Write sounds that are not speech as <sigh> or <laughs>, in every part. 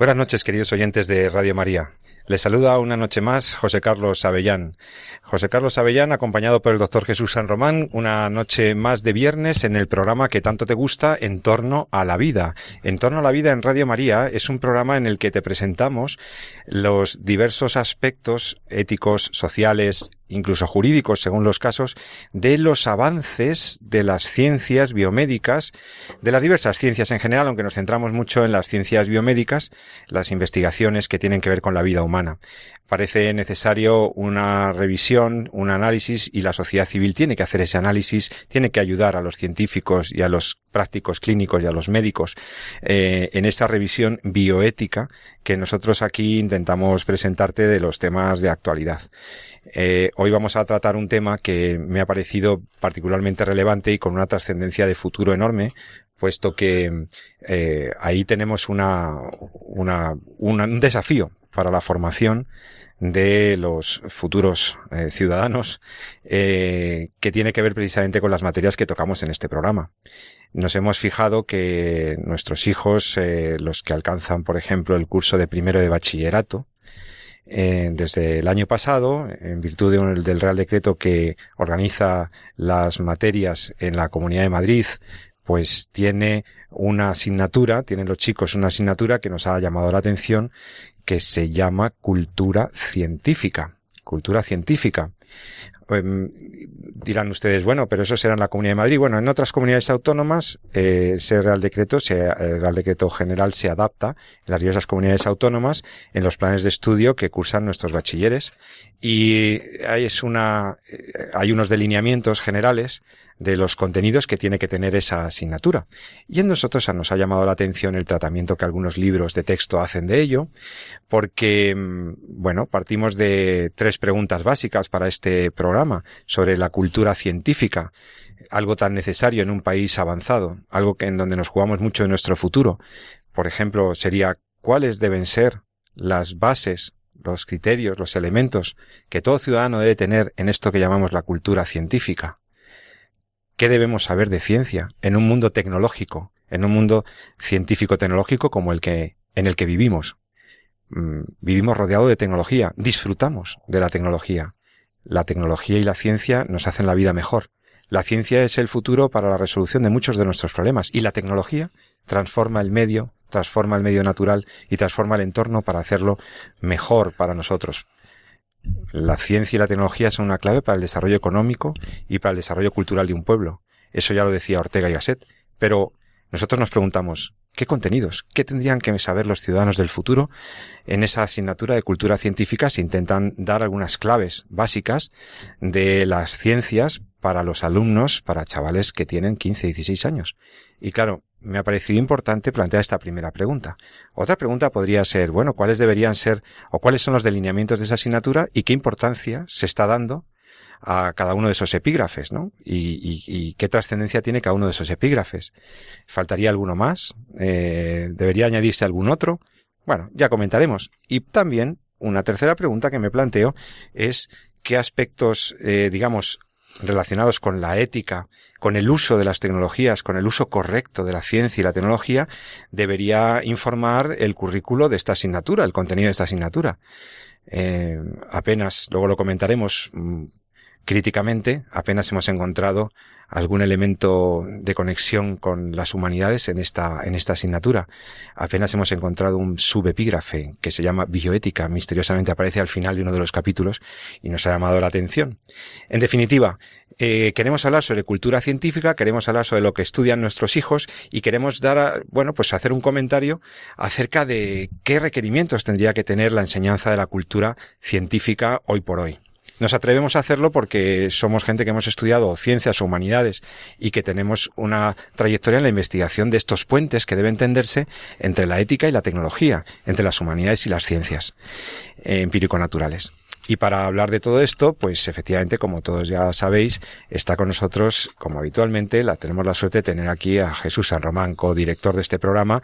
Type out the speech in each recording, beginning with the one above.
Buenas noches, queridos oyentes de Radio María. Les saluda una noche más José Carlos Avellán. José Carlos Avellán, acompañado por el doctor Jesús San Román, una noche más de viernes en el programa que tanto te gusta, En torno a la vida. En torno a la vida en Radio María es un programa en el que te presentamos los diversos aspectos éticos, sociales, incluso jurídicos según los casos, de los avances de las ciencias biomédicas, de las diversas ciencias en general, aunque nos centramos mucho en las ciencias biomédicas, las investigaciones que tienen que ver con la vida humana. Parece necesario una revisión, un análisis y la sociedad civil tiene que hacer ese análisis, tiene que ayudar a los científicos y a los prácticos clínicos y a los médicos eh, en esa revisión bioética que nosotros aquí intentamos presentarte de los temas de actualidad. Eh, hoy vamos a tratar un tema que me ha parecido particularmente relevante y con una trascendencia de futuro enorme, puesto que eh, ahí tenemos una, una, un desafío para la formación de los futuros eh, ciudadanos eh, que tiene que ver precisamente con las materias que tocamos en este programa. Nos hemos fijado que nuestros hijos, eh, los que alcanzan, por ejemplo, el curso de primero de bachillerato, desde el año pasado, en virtud del Real Decreto que organiza las materias en la Comunidad de Madrid, pues tiene una asignatura, tienen los chicos una asignatura que nos ha llamado la atención, que se llama cultura científica. Cultura científica. Em, dirán ustedes, bueno, pero eso será en la Comunidad de Madrid. Bueno, en otras comunidades autónomas eh, ese Real Decreto, el Real Decreto General se adapta en las diversas comunidades autónomas en los planes de estudio que cursan nuestros bachilleres y hay, una, eh, hay unos delineamientos generales de los contenidos que tiene que tener esa asignatura. Y en nosotros nos ha llamado la atención el tratamiento que algunos libros de texto hacen de ello, porque, mm, bueno, partimos de tres preguntas básicas para este programa sobre la cultura científica, algo tan necesario en un país avanzado, algo que en donde nos jugamos mucho de nuestro futuro. Por ejemplo, sería cuáles deben ser las bases los criterios, los elementos que todo ciudadano debe tener en esto que llamamos la cultura científica. ¿Qué debemos saber de ciencia en un mundo tecnológico, en un mundo científico-tecnológico como el que, en el que vivimos? Mm, vivimos rodeado de tecnología, disfrutamos de la tecnología. La tecnología y la ciencia nos hacen la vida mejor. La ciencia es el futuro para la resolución de muchos de nuestros problemas y la tecnología transforma el medio, transforma el medio natural y transforma el entorno para hacerlo mejor para nosotros. La ciencia y la tecnología son una clave para el desarrollo económico y para el desarrollo cultural de un pueblo. Eso ya lo decía Ortega y Gasset. Pero nosotros nos preguntamos, ¿qué contenidos? ¿Qué tendrían que saber los ciudadanos del futuro? En esa asignatura de cultura científica se intentan dar algunas claves básicas de las ciencias para los alumnos, para chavales que tienen 15, 16 años. Y claro, me ha parecido importante plantear esta primera pregunta. Otra pregunta podría ser, bueno, ¿cuáles deberían ser o cuáles son los delineamientos de esa asignatura y qué importancia se está dando a cada uno de esos epígrafes, ¿no? Y, qué trascendencia tiene cada uno de esos epígrafes. ¿Faltaría alguno más? Eh, ¿Debería añadirse algún otro? Bueno, ya comentaremos. Y también una tercera pregunta que me planteo es qué aspectos, eh, digamos, relacionados con la ética, con el uso de las tecnologías, con el uso correcto de la ciencia y la tecnología, debería informar el currículo de esta asignatura, el contenido de esta asignatura. Eh, apenas, luego lo comentaremos mm, críticamente, apenas hemos encontrado algún elemento de conexión con las humanidades en esta, en esta asignatura. Apenas hemos encontrado un subepígrafe que se llama bioética, misteriosamente aparece al final de uno de los capítulos y nos ha llamado la atención. En definitiva, eh, queremos hablar sobre cultura científica, queremos hablar sobre lo que estudian nuestros hijos y queremos dar, bueno, pues hacer un comentario acerca de qué requerimientos tendría que tener la enseñanza de la cultura científica hoy por hoy. Nos atrevemos a hacerlo porque somos gente que hemos estudiado ciencias o humanidades y que tenemos una trayectoria en la investigación de estos puentes que deben tenderse entre la ética y la tecnología, entre las humanidades y las ciencias eh, empírico-naturales. Y para hablar de todo esto, pues efectivamente, como todos ya sabéis, está con nosotros, como habitualmente, la tenemos la suerte de tener aquí a Jesús San Román, co-director de este programa,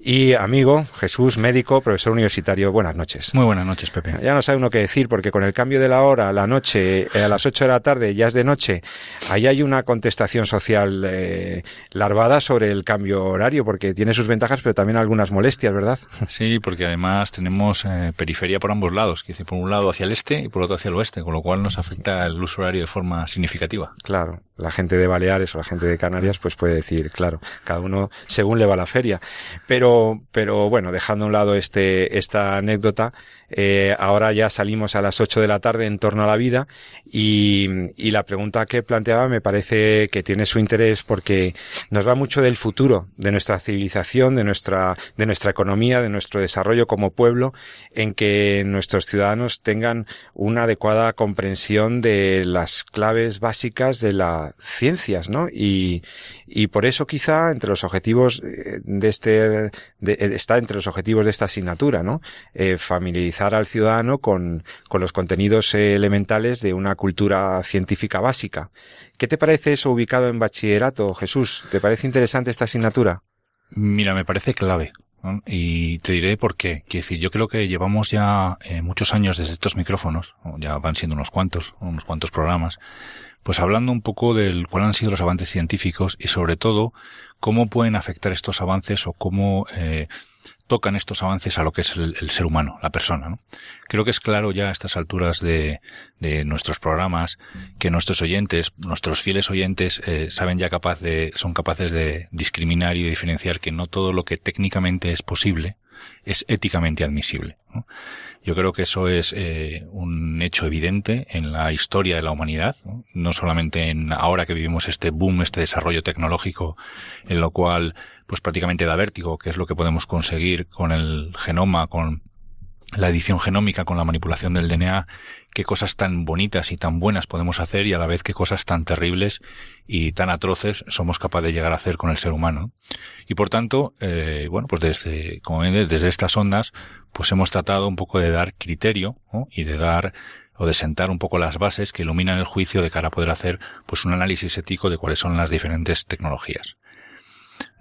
y amigo, Jesús, médico, profesor universitario. Buenas noches. Muy buenas noches, Pepe. Ya no sabe uno qué decir, porque con el cambio de la hora, la noche, eh, a las 8 de la tarde, ya es de noche, ahí hay una contestación social eh, larvada sobre el cambio horario, porque tiene sus ventajas, pero también algunas molestias, ¿verdad? <laughs> Sí, porque además tenemos eh, periferia por ambos lados, que por un lado hacia el este y por otro hacia el oeste, con lo cual nos afecta el uso horario de forma significativa. Claro, la gente de Baleares o la gente de Canarias pues puede decir, claro, cada uno según le va la feria. Pero, pero bueno, dejando a un lado este, esta anécdota, eh, ahora ya salimos a las 8 de la tarde en torno a la vida y, y la pregunta que planteaba me parece que tiene su interés porque nos va mucho del futuro de nuestra civilización, de nuestra, de nuestra economía, de nuestro desarrollo como pueblo, en que nuestros ciudadanos tengan una adecuada comprensión de las claves básicas de ciencias, ¿no? Y, y por eso quizá entre los objetivos eh, de este, de, eh, está entre los objetivos de esta asignatura, ¿no? Eh, familiarizar al ciudadano con, con los contenidos elementales de una cultura científica básica. ¿Qué te parece eso ubicado en bachillerato, Jesús? ¿Te parece interesante esta asignatura? Mira, me parece clave. Y te diré por qué. Quiero decir, yo creo que llevamos ya eh, muchos años desde estos micrófonos, ya van siendo unos cuantos, unos cuantos programas, pues hablando un poco del cuáles han sido los avances científicos y sobre todo cómo pueden afectar estos avances o cómo eh, tocan estos avances a lo que es el, ser humano, la persona. Creo que es claro ya a estas alturas de, de nuestros programas que nuestros oyentes, nuestros fieles oyentes, eh, saben ya capaz de, son capaces de discriminar y diferenciar que no todo lo que técnicamente es posible es éticamente admisible. Yo creo que eso es eh, un hecho evidente en la historia de la humanidad, ¿no? no solamente en ahora que vivimos este boom, este desarrollo tecnológico, en lo cual pues prácticamente da vértigo, que es lo que podemos conseguir con el genoma, con la edición genómica, con la manipulación del DNA, qué cosas tan bonitas y tan buenas podemos hacer y a la vez qué cosas tan terribles y tan atroces somos capaces de llegar a hacer con el ser humano. Y por tanto, eh, bueno, pues desde, como ven, desde estas ondas, pues hemos tratado un poco de dar criterio y de dar o de sentar un poco las bases que iluminan el juicio de cara a poder hacer pues un análisis ético de cuáles son las diferentes tecnologías.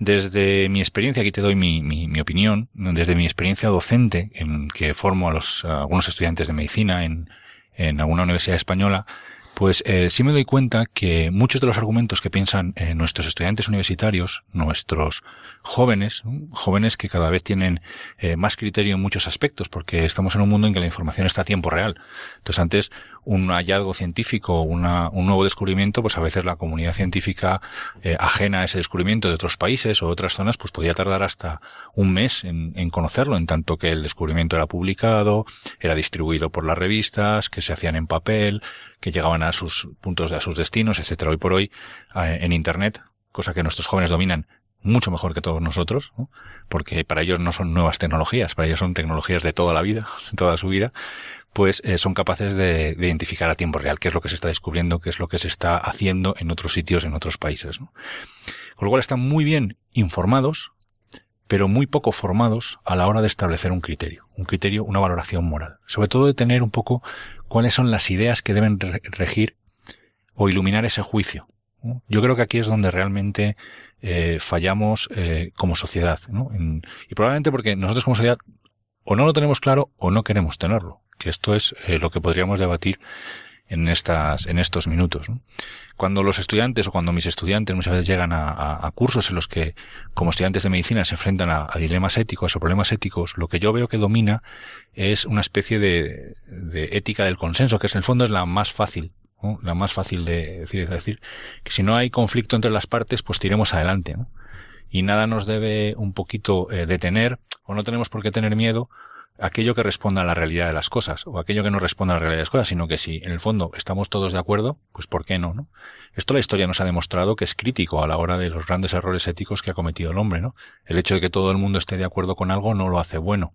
Desde mi experiencia, aquí te doy mi, mi, mi, opinión, desde mi experiencia docente, en que formo a los a algunos estudiantes de medicina en, en alguna universidad española, pues eh, sí me doy cuenta que muchos de los argumentos que piensan eh, nuestros estudiantes universitarios, nuestros jóvenes, jóvenes que cada vez tienen eh, más criterio en muchos aspectos, porque estamos en un mundo en que la información está a tiempo real. Entonces antes un hallazgo científico, una, un nuevo descubrimiento, pues a veces la comunidad científica eh, ajena a ese descubrimiento de otros países o otras zonas, pues podía tardar hasta un mes en, en, conocerlo, en tanto que el descubrimiento era publicado, era distribuido por las revistas, que se hacían en papel, que llegaban a sus puntos, a sus destinos, etcétera. Hoy por hoy, eh, en Internet, cosa que nuestros jóvenes dominan mucho mejor que todos nosotros, ¿no? porque para ellos no son nuevas tecnologías, para ellos son tecnologías de toda la vida, <laughs> toda su vida, pues eh, son capaces de, de, identificar a tiempo real qué es lo que se está descubriendo, qué es lo que se está haciendo en otros sitios, en otros países. ¿no? Con lo cual están muy bien informados, pero muy poco formados a la hora de establecer un criterio, un criterio, una valoración moral. Sobre todo de tener un poco cuáles son las ideas que deben regir o iluminar ese juicio. Yo creo que aquí es donde realmente eh, fallamos eh, como sociedad, ¿no? Y probablemente porque nosotros como sociedad o no lo tenemos claro o no queremos tenerlo que esto es eh, lo que podríamos debatir en estas, en estos minutos. Cuando los estudiantes o cuando mis estudiantes muchas veces llegan a, a, cursos en los que, como estudiantes de medicina, se enfrentan a, dilemas éticos o problemas éticos, lo que yo veo que domina es una especie de, de ética del consenso, que es en el fondo es la más fácil, la más fácil de decir, es decir, que si no hay conflicto entre las partes, pues tiremos adelante, ¿no? Y nada nos debe un poquito eh, detener, o no tenemos por qué tener miedo, aquello que responda a la realidad de las cosas o aquello que no responda a la realidad de las cosas, sino que si en el fondo estamos todos de acuerdo, pues ¿por qué no, no? Esto la historia nos ha demostrado que es crítico a la hora de los grandes errores éticos que ha cometido el hombre, ¿no? El hecho de que todo el mundo esté de acuerdo con algo no lo hace bueno.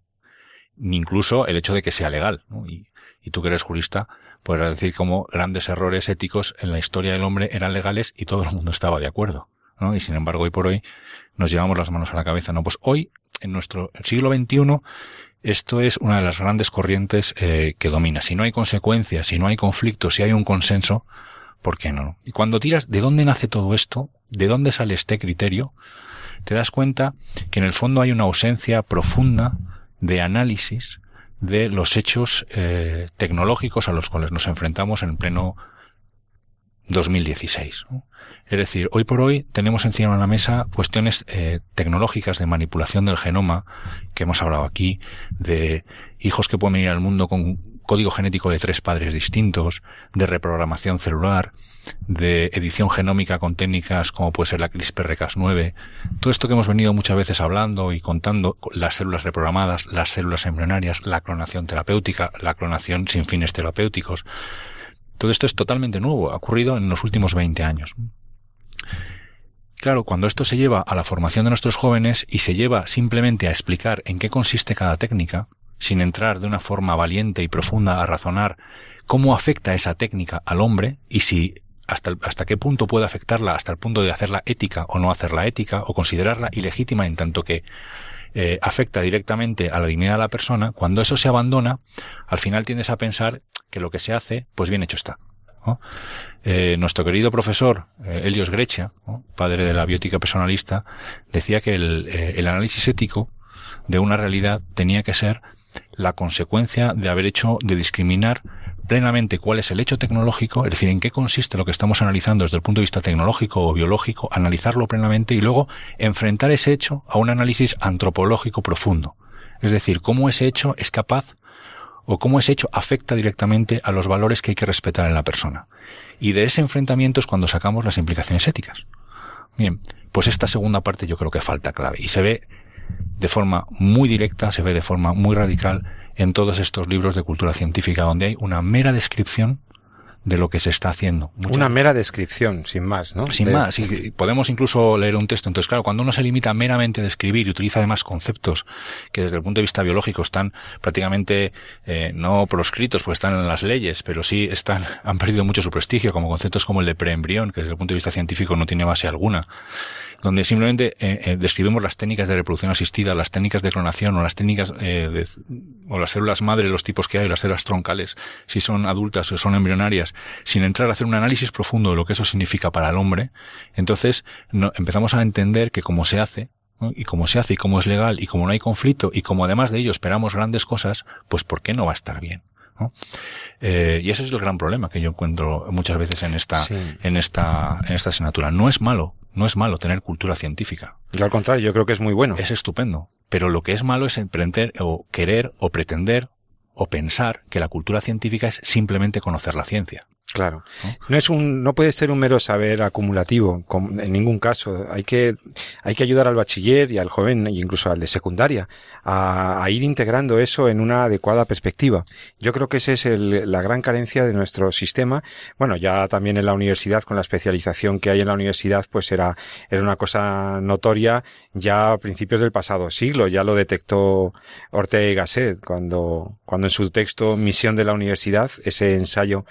ni incluso el hecho de que sea legal. Y, y tú que eres jurista, podrás decir cómo grandes errores éticos en la historia del hombre eran legales y todo el mundo estaba de acuerdo. ¿no? Y sin embargo, hoy por hoy nos llevamos las manos a la cabeza. No, pues hoy, en nuestro siglo XXI, esto es una de las grandes corrientes eh, que domina. Si no hay consecuencias, si no hay conflictos, si hay un consenso, ¿por qué no? Y cuando tiras de dónde nace todo esto, de dónde sale este criterio, te das cuenta que en el fondo hay una ausencia profunda de análisis de los hechos eh, tecnológicos a los cuales nos enfrentamos en pleno 2016. Es decir, hoy por hoy tenemos encima de la mesa cuestiones eh, tecnológicas de manipulación del genoma, que hemos hablado aquí, de hijos que pueden venir al mundo con código genético de tres padres distintos, de reprogramación celular, de edición genómica con técnicas como puede ser la CRISPR-Cas9, todo esto que hemos venido muchas veces hablando y contando, las células reprogramadas, las células embrionarias, la clonación terapéutica, la clonación sin fines terapéuticos, todo esto es totalmente nuevo, ha ocurrido en los últimos 20 años. Claro, cuando esto se lleva a la formación de nuestros jóvenes y se lleva simplemente a explicar en qué consiste cada técnica, sin entrar de una forma valiente y profunda a razonar cómo afecta esa técnica al hombre y si hasta, qué punto puede afectarla, hasta el punto de hacerla ética o no hacerla ética, o considerarla ilegítima en tanto que eh, afecta directamente a la dignidad de la persona, cuando eso se abandona, al final tiendes a pensar que lo que se hace, pues bien hecho está. Eh, nuestro querido profesor eh, Helios Grecia, padre de la biótica personalista, decía que el, el análisis ético de una realidad tenía que ser la consecuencia de haber hecho de discriminar plenamente cuál es el hecho tecnológico, es decir, en qué consiste lo que estamos analizando desde el punto de vista tecnológico o biológico, analizarlo plenamente y luego enfrentar ese hecho a un análisis antropológico profundo. Es decir, cómo ese hecho es capaz o cómo ese hecho afecta directamente a los valores que hay que respetar en la persona. Y de ese enfrentamiento es cuando sacamos las implicaciones éticas. Bien, pues esta segunda parte yo creo que falta clave y se ve de forma muy directa, se ve de forma muy radical en todos estos libros de cultura científica, donde hay una mera descripción de lo que se está haciendo. Una mera descripción, sin más, ¿no? Sin más. Y podemos incluso leer un texto. Entonces, claro, cuando uno se limita meramente a describir y utiliza además conceptos que desde el punto de vista biológico están prácticamente eh, no proscritos, pues están en las leyes, pero sí están, <laughs> han perdido mucho su prestigio, como conceptos como el de preembrión, que desde el punto de vista científico no tiene base alguna donde simplemente eh, eh, describimos las técnicas de reproducción asistida, las técnicas de clonación o las técnicas eh, de, o las células madre, los tipos que hay, las células troncales, si son adultas o son embrionarias, sin entrar a hacer un análisis profundo de lo que eso significa para el hombre, entonces no, empezamos a entender que como se hace, y como se hace y como es legal y como no hay conflicto y como además de ello esperamos grandes cosas, pues ¿por qué no va a estar bien? Eh, y ese es el gran problema que yo encuentro muchas veces en esta, en esta, en esta asignatura. No es malo, no es malo tener cultura científica. Yo al contrario, yo creo que es muy bueno. Es estupendo. Pero lo que es malo es emprender o querer o pretender o pensar que la cultura científica es simplemente conocer la ciencia. Claro. ¿No? es un, no puede ser un mero saber acumulativo, en ningún caso. Hay que, hay que ayudar al bachiller y al joven, e incluso al de secundaria, a, a ir integrando eso en una adecuada perspectiva. Yo creo que esa es el, la gran carencia de nuestro sistema. Bueno, ya también en la universidad, con la especialización que hay en la universidad, pues era, era una cosa notoria ya a principios del pasado siglo. Ya lo detectó Ortega y Gasset cuando, cuando en su texto Misión de la Universidad, ese ensayo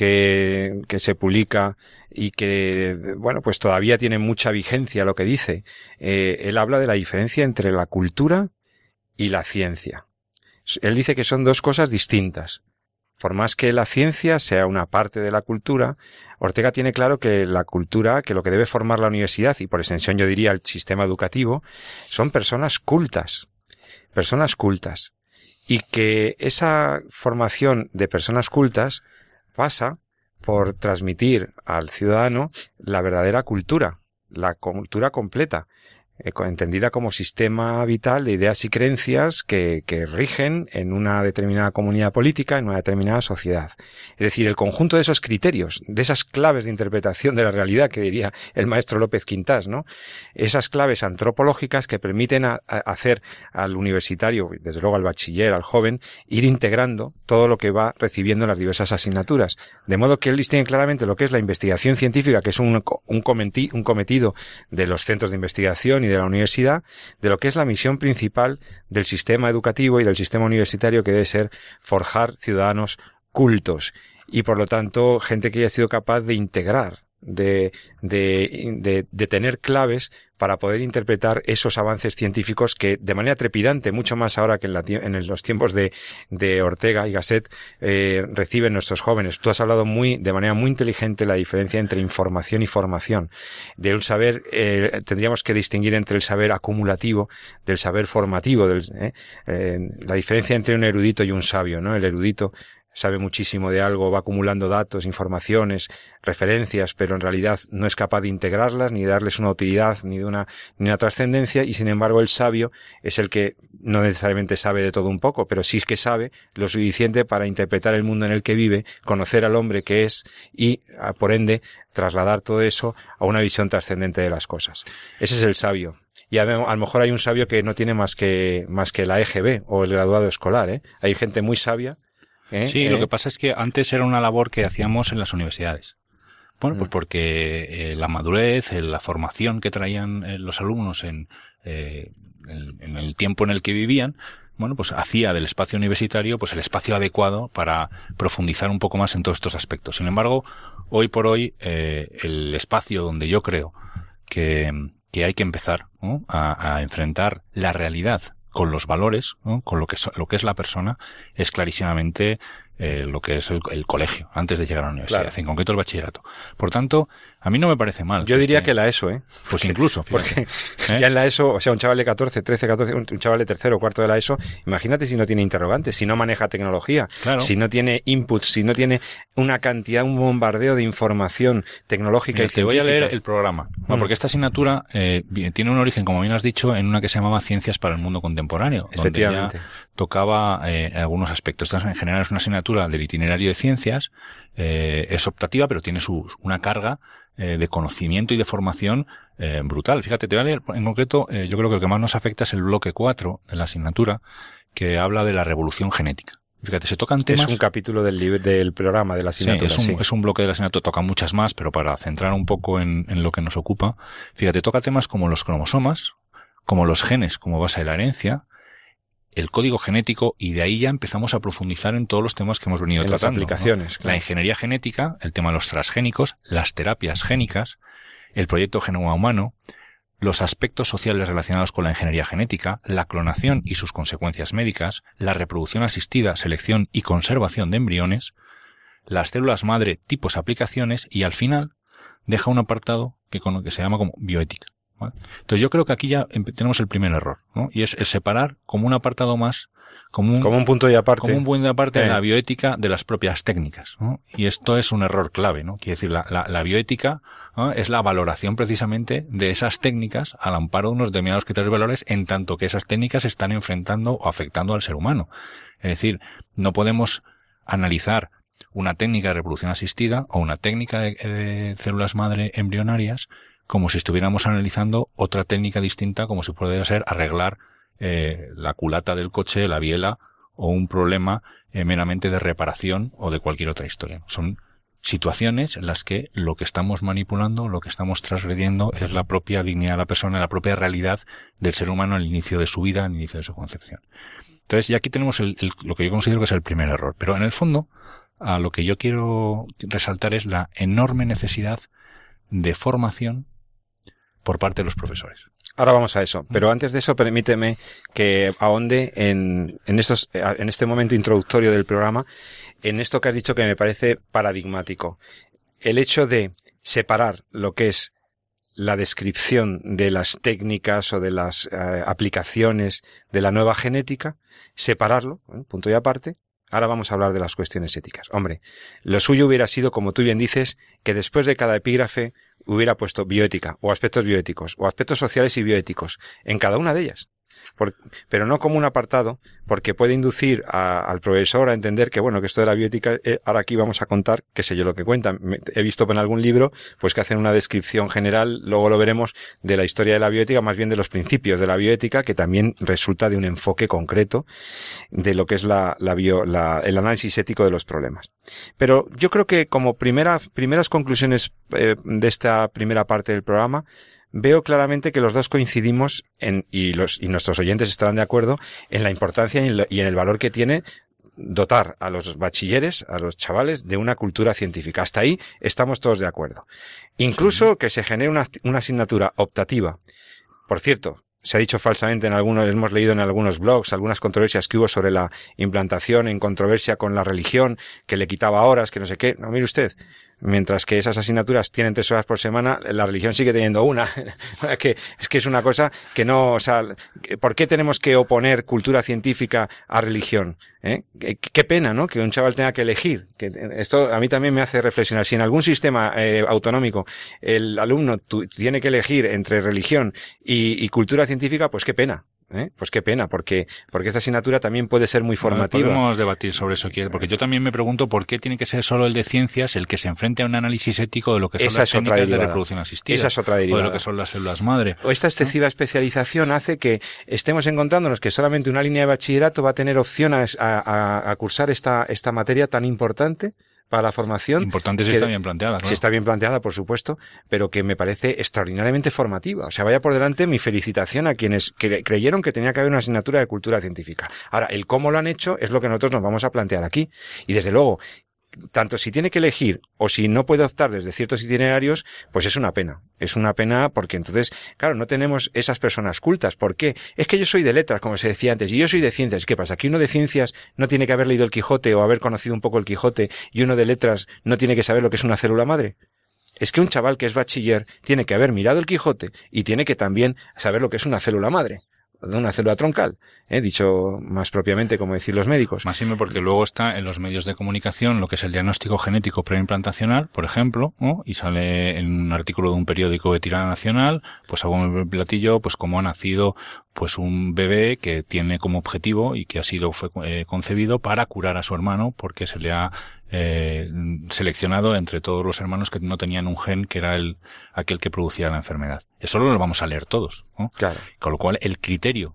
que, que, se publica y que, bueno, pues todavía tiene mucha vigencia lo que dice. Eh, él habla de la diferencia entre la cultura y la ciencia. Él dice que son dos cosas distintas. Por más que la ciencia sea una parte de la cultura, Ortega tiene claro que la cultura, que lo que debe formar la universidad y por extensión yo diría el sistema educativo, son personas cultas. Personas cultas. Y que esa formación de personas cultas pasa por transmitir al ciudadano la verdadera cultura, la cultura completa, entendida como sistema vital de ideas y creencias que, rigen en una determinada comunidad política, en una determinada sociedad. Es decir, el conjunto de esos criterios, de esas claves de interpretación de la realidad que diría el maestro López Quintás, ¿no? Esas claves antropológicas que permiten a hacer al universitario, desde luego al bachiller, al joven, ir integrando todo lo que va recibiendo en las diversas asignaturas. De modo que él distingue claramente lo que es la investigación científica, que es un, un, cometi, un cometido de los centros de investigación y de la universidad de lo que es la misión principal del sistema educativo y del sistema universitario que debe ser forjar ciudadanos cultos y por lo tanto gente que haya sido capaz de integrar de, de, de, tener claves para poder interpretar esos avances científicos que de manera trepidante, mucho más ahora que en, la, en los tiempos de, de, Ortega y Gasset, eh, reciben nuestros jóvenes. Tú has hablado muy, de manera muy inteligente la diferencia entre información y formación. De un saber, eh, tendríamos que distinguir entre el saber acumulativo del saber formativo, del, eh la diferencia entre un erudito y un sabio, ¿no? El erudito sabe muchísimo de algo, va acumulando datos, informaciones, referencias, pero en realidad no es capaz de integrarlas, ni de darles una utilidad, ni de una, ni una trascendencia, y sin embargo el sabio es el que no necesariamente sabe de todo un poco, pero sí es que sabe lo suficiente para interpretar el mundo en el que vive, conocer al hombre que es y, por ende, trasladar todo eso a una visión trascendente de las cosas. Ese es el sabio. Y a, lo mejor hay un sabio que no tiene más que, más que la EGB o el graduado escolar, ¿eh? Hay gente muy sabia ¿Eh? Sí, lo ¿Eh? que pasa es que antes era una labor que hacíamos en las universidades. Bueno, pues mm. porque eh, la madurez, la formación que traían los alumnos en, en el tiempo en el que vivían, bueno, pues hacía del espacio universitario pues el espacio adecuado para profundizar un poco más en todos estos aspectos. Sin embargo, hoy por hoy, el espacio donde yo creo que, que hay que empezar a, a, enfrentar la realidad con los valores, con lo que, lo que es la persona, es clarísimamente eh, lo que es el, colegio, antes de llegar a la universidad, en concreto el bachillerato. Por tanto, a mí no me parece mal. Yo diría que la ESO, ¿eh? Pues incluso, Porque <laughs> ¿Eh? ya en la ESO, o sea, un chaval de 14, 13, 14, un, chaval de tercero o cuarto de la ESO, imagínate si no tiene interrogantes, si no maneja tecnología, si no tiene inputs, si no tiene una cantidad, un bombardeo de información tecnológica y Te voy a leer el programa, mm. porque esta asignatura eh, tiene un origen, como bien has dicho, en una que se llamaba Ciencias para el Mundo Contemporáneo. Donde ya tocaba eh, algunos aspectos. Esta en general es una asignatura del itinerario de ciencias, eh, es optativa, pero tiene su, una carga eh, de conocimiento y de formación eh, brutal. Fíjate, te voy a leer en concreto, eh, yo creo que lo que más nos afecta es el bloque 4 de la asignatura, que habla de la revolución genética. Fíjate, se tocan temas. Es un capítulo del, del programa de la asignatura. Sí, es, un, es un bloque de la asignatura, toca muchas más, pero para centrar un poco en, en lo que nos ocupa, fíjate, toca temas como los cromosomas, como los genes como base de la herencia, el código genético y de ahí ya empezamos a profundizar en todos los temas que hemos venido tratando. Las aplicaciones. La ingeniería genética, el tema de los transgénicos, las terapias génicas, el proyecto Genoma Humano, los aspectos sociales relacionados con la ingeniería genética, la clonación y sus consecuencias médicas, la reproducción asistida, selección y conservación de embriones, las células madre, tipos, aplicaciones y al final deja un apartado que, que se llama como bioética. Entonces yo creo que aquí ya tenemos el primer error, ¿no? Y es el separar como un apartado más, como un, como un punto y aparte, como un punto y aparte de la bioética de las propias técnicas, ¿no? Y esto es un error clave, ¿no? Quiere decir, la, la, la bioética es la valoración precisamente de esas técnicas al amparo de unos determinados criterios de valores en tanto que esas técnicas están enfrentando o afectando al ser humano. Es decir, no podemos analizar una técnica de reproducción asistida o una técnica de células madre embrionarias como si estuviéramos analizando otra técnica distinta, como si pudiera ser arreglar eh, la culata del coche, la biela o un problema eh, meramente de reparación o de cualquier otra historia. Son situaciones en las que lo que estamos manipulando, lo que estamos transgrediendo es la propia dignidad de la persona, la propia realidad del ser humano al inicio de su vida, al inicio de su concepción. Entonces, ya aquí tenemos lo que yo considero que es el primer error. Pero en el fondo, a lo que yo quiero resaltar es la enorme necesidad de formación por parte de los profesores. Ahora vamos a eso, pero antes de eso permíteme que ahonde en, en, esos, en este momento introductorio del programa, en esto que has dicho que me parece paradigmático. El hecho de separar lo que es la descripción de las técnicas o de las eh, aplicaciones de la nueva genética, separarlo, punto y aparte, Ahora vamos a hablar de las cuestiones éticas. Hombre, lo suyo hubiera sido, como tú bien dices, que después de cada epígrafe hubiera puesto bioética, o aspectos bioéticos, o aspectos sociales y bioéticos, en cada una de ellas pero no como un apartado, porque puede inducir al profesor a entender que, bueno, que esto de la bioética, eh, ahora aquí vamos a contar, qué sé yo lo que cuentan. he visto en algún libro, pues que hacen una descripción general, luego lo veremos, de la historia de la bioética, más bien de los principios de la bioética, que también resulta de un enfoque concreto de lo que es la, la bio, la, el análisis ético de los problemas. Pero yo creo que como primera, primeras conclusiones eh, de esta primera parte del programa, veo claramente que los dos coincidimos en, y los, y nuestros oyentes estarán de acuerdo en la importancia y en el valor que tiene dotar a los bachilleres, a los chavales, de una cultura científica. Hasta ahí estamos todos de acuerdo. Incluso que se genere una, una, asignatura optativa. Por cierto, se ha dicho falsamente en algunos, hemos leído en algunos blogs algunas controversias que hubo sobre la implantación en controversia con la religión, que le quitaba horas, que no sé qué. No, mire usted, mientras que esas asignaturas tienen tres horas por semana, la religión sigue teniendo una. <laughs> que, es que es una cosa que no, o sea, ¿por qué tenemos que oponer cultura científica a religión? ¿Eh? Qué pena, ¿no? Que un chaval tenga que elegir. Que esto a mí también me hace reflexionar. Si en algún sistema eh, autonómico el alumno tiene que elegir entre religión y, y cultura científica, pues qué pena. ¿Eh? Pues qué pena, porque, porque esta asignatura también puede ser muy formativa. podemos debatir sobre eso, porque yo también me pregunto por qué tiene que ser solo el de ciencias el que se enfrente a un análisis ético de lo que son las técnicas de reproducción asistida. Esa es otra derivada. O de lo que son las células madre. O esta excesiva especialización hace que estemos encontrándonos que solamente una línea de bachillerato va a tener opciones a, a cursar esta, esta materia tan importante para la formación. Importante si está bien planteada. Si está bien planteada, por supuesto, pero que me parece extraordinariamente formativa. O sea, vaya por delante mi felicitación a quienes creyeron que tenía que haber una asignatura de cultura científica. Ahora, el cómo lo han hecho es lo que nosotros nos vamos a plantear aquí. Y desde luego, tanto si tiene que elegir o si no puede optar desde ciertos itinerarios, pues es una pena. Es una pena porque entonces, claro, no tenemos esas personas cultas. ¿Por qué? Es que yo soy de letras, como se decía antes, y yo soy de ciencias. ¿Qué pasa? Que uno de ciencias no tiene que haber leído el Quijote o haber conocido un poco el Quijote y uno de letras no tiene que saber lo que es una célula madre. Es que un chaval que es bachiller tiene que haber mirado el Quijote y tiene que también saber lo que es una célula madre de una célula troncal, ¿eh? dicho más propiamente como decir los médicos. Más porque luego está en los medios de comunicación lo que es el diagnóstico genético preimplantacional, por ejemplo, y sale en un artículo de un periódico de tirada nacional, pues un platillo, pues cómo ha nacido pues un bebé que tiene como objetivo y que ha sido fue, eh, concebido para curar a su hermano porque se le ha eh, seleccionado entre todos los hermanos que no tenían un gen que era el aquel que producía la enfermedad. Eso lo vamos a leer todos. Claro. Con lo cual el criterio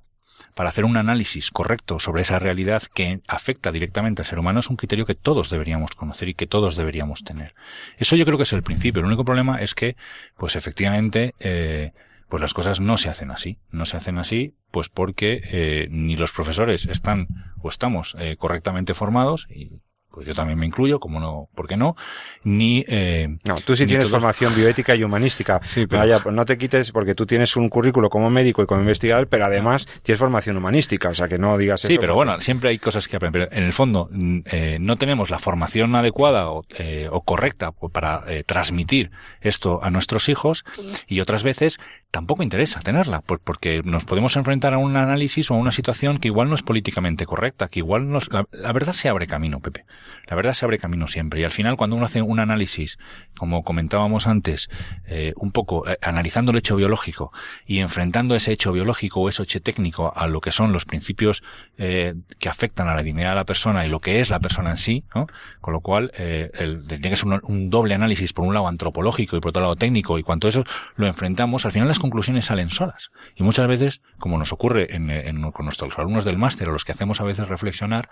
para hacer un análisis correcto sobre esa realidad que afecta directamente al ser humano es un criterio que todos deberíamos conocer y que todos deberíamos tener. Eso yo creo que es el principio. El único problema es que, pues efectivamente, eh, pues las cosas no se hacen así. No se hacen así, pues porque eh, ni los profesores están o estamos eh, correctamente formados y pues yo también me incluyo, como no, ¿por qué no? Ni eh, no, tú sí tienes formación bioética y humanística. <laughs> Sí, pero... Vaya, pues no te quites porque tú tienes un currículo como médico y como investigador, pero además tienes formación humanística, o sea que no digas sí, eso. Sí, pero bueno, siempre hay cosas que aprender. Pero en el fondo mm, eh, no tenemos la formación adecuada o, eh, o correcta para eh, transmitir esto a nuestros hijos y otras veces tampoco interesa tenerla, porque nos podemos enfrentar a un análisis o a una situación que igual no es políticamente correcta, que igual nos, la, la verdad se abre camino, Pepe. La verdad se abre camino siempre. Y al final, cuando uno hace un análisis, como comentábamos antes, eh, un poco eh, analizando el hecho biológico y enfrentando ese hecho biológico o ese hecho técnico a lo que son los principios eh, que afectan a la dignidad de la persona y lo que es la persona en sí, ¿no? Con lo cual, eh, el, tiene que ser un, un, doble análisis, por un lado antropológico y por otro lado técnico, y cuanto eso lo enfrentamos, al final las conclusiones salen solas. Y muchas veces, como nos ocurre en, en, con nuestros alumnos del máster o los que hacemos a veces reflexionar,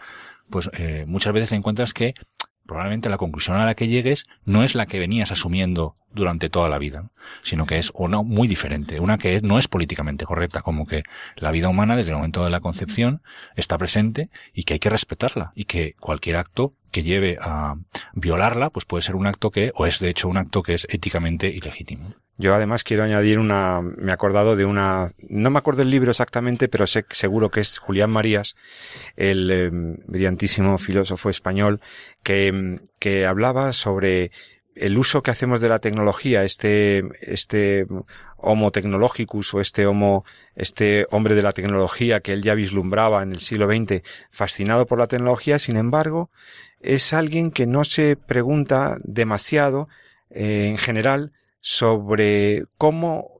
pues eh, muchas veces encuentras que probablemente la conclusión a la que llegues no es la que venías asumiendo durante toda la vida, sino que es una muy diferente, una que no es políticamente correcta, como que la vida humana desde el momento de la concepción está presente y que hay que respetarla y que cualquier acto que lleve a violarla, pues puede ser un acto que, o es de hecho un acto que es éticamente ilegítimo. Yo además quiero añadir una, me he acordado de una, no me acuerdo el libro exactamente, pero sé seguro que es Julián Marías, el eh, brillantísimo filósofo español, que, que hablaba sobre el uso que hacemos de la tecnología, este, este homo technologicus o este homo, este hombre de la tecnología que él ya vislumbraba en el siglo XX, fascinado por la tecnología, sin embargo, es alguien que no se pregunta demasiado, eh, en general, sobre cómo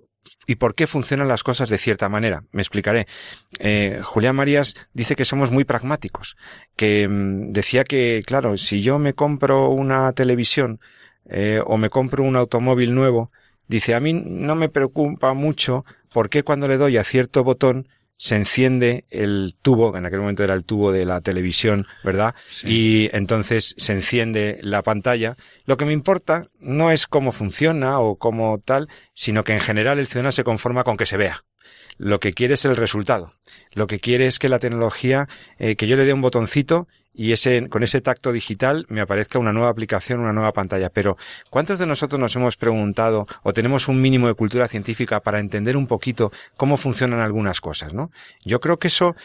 y por qué funcionan las cosas de cierta manera. Me explicaré. Eh, Julián Marías dice que somos muy pragmáticos, que mm, decía que, claro, si yo me compro una televisión eh, o me compro un automóvil nuevo, dice, a mí no me preocupa mucho por qué cuando le doy a cierto botón se enciende el tubo, en aquel momento era el tubo de la televisión, ¿verdad? Y entonces se enciende la pantalla. Lo que me importa no es cómo funciona o cómo tal, sino que en general el ciudadano se conforma con que se vea lo que quiere es el resultado. Lo que quiere es que la tecnología, eh, que yo le dé un botoncito y ese, con ese tacto digital me aparezca una nueva aplicación, una nueva pantalla. Pero, ¿cuántos de nosotros nos hemos preguntado o tenemos un mínimo de cultura científica para entender un poquito cómo funcionan algunas cosas, no? Yo creo que eso,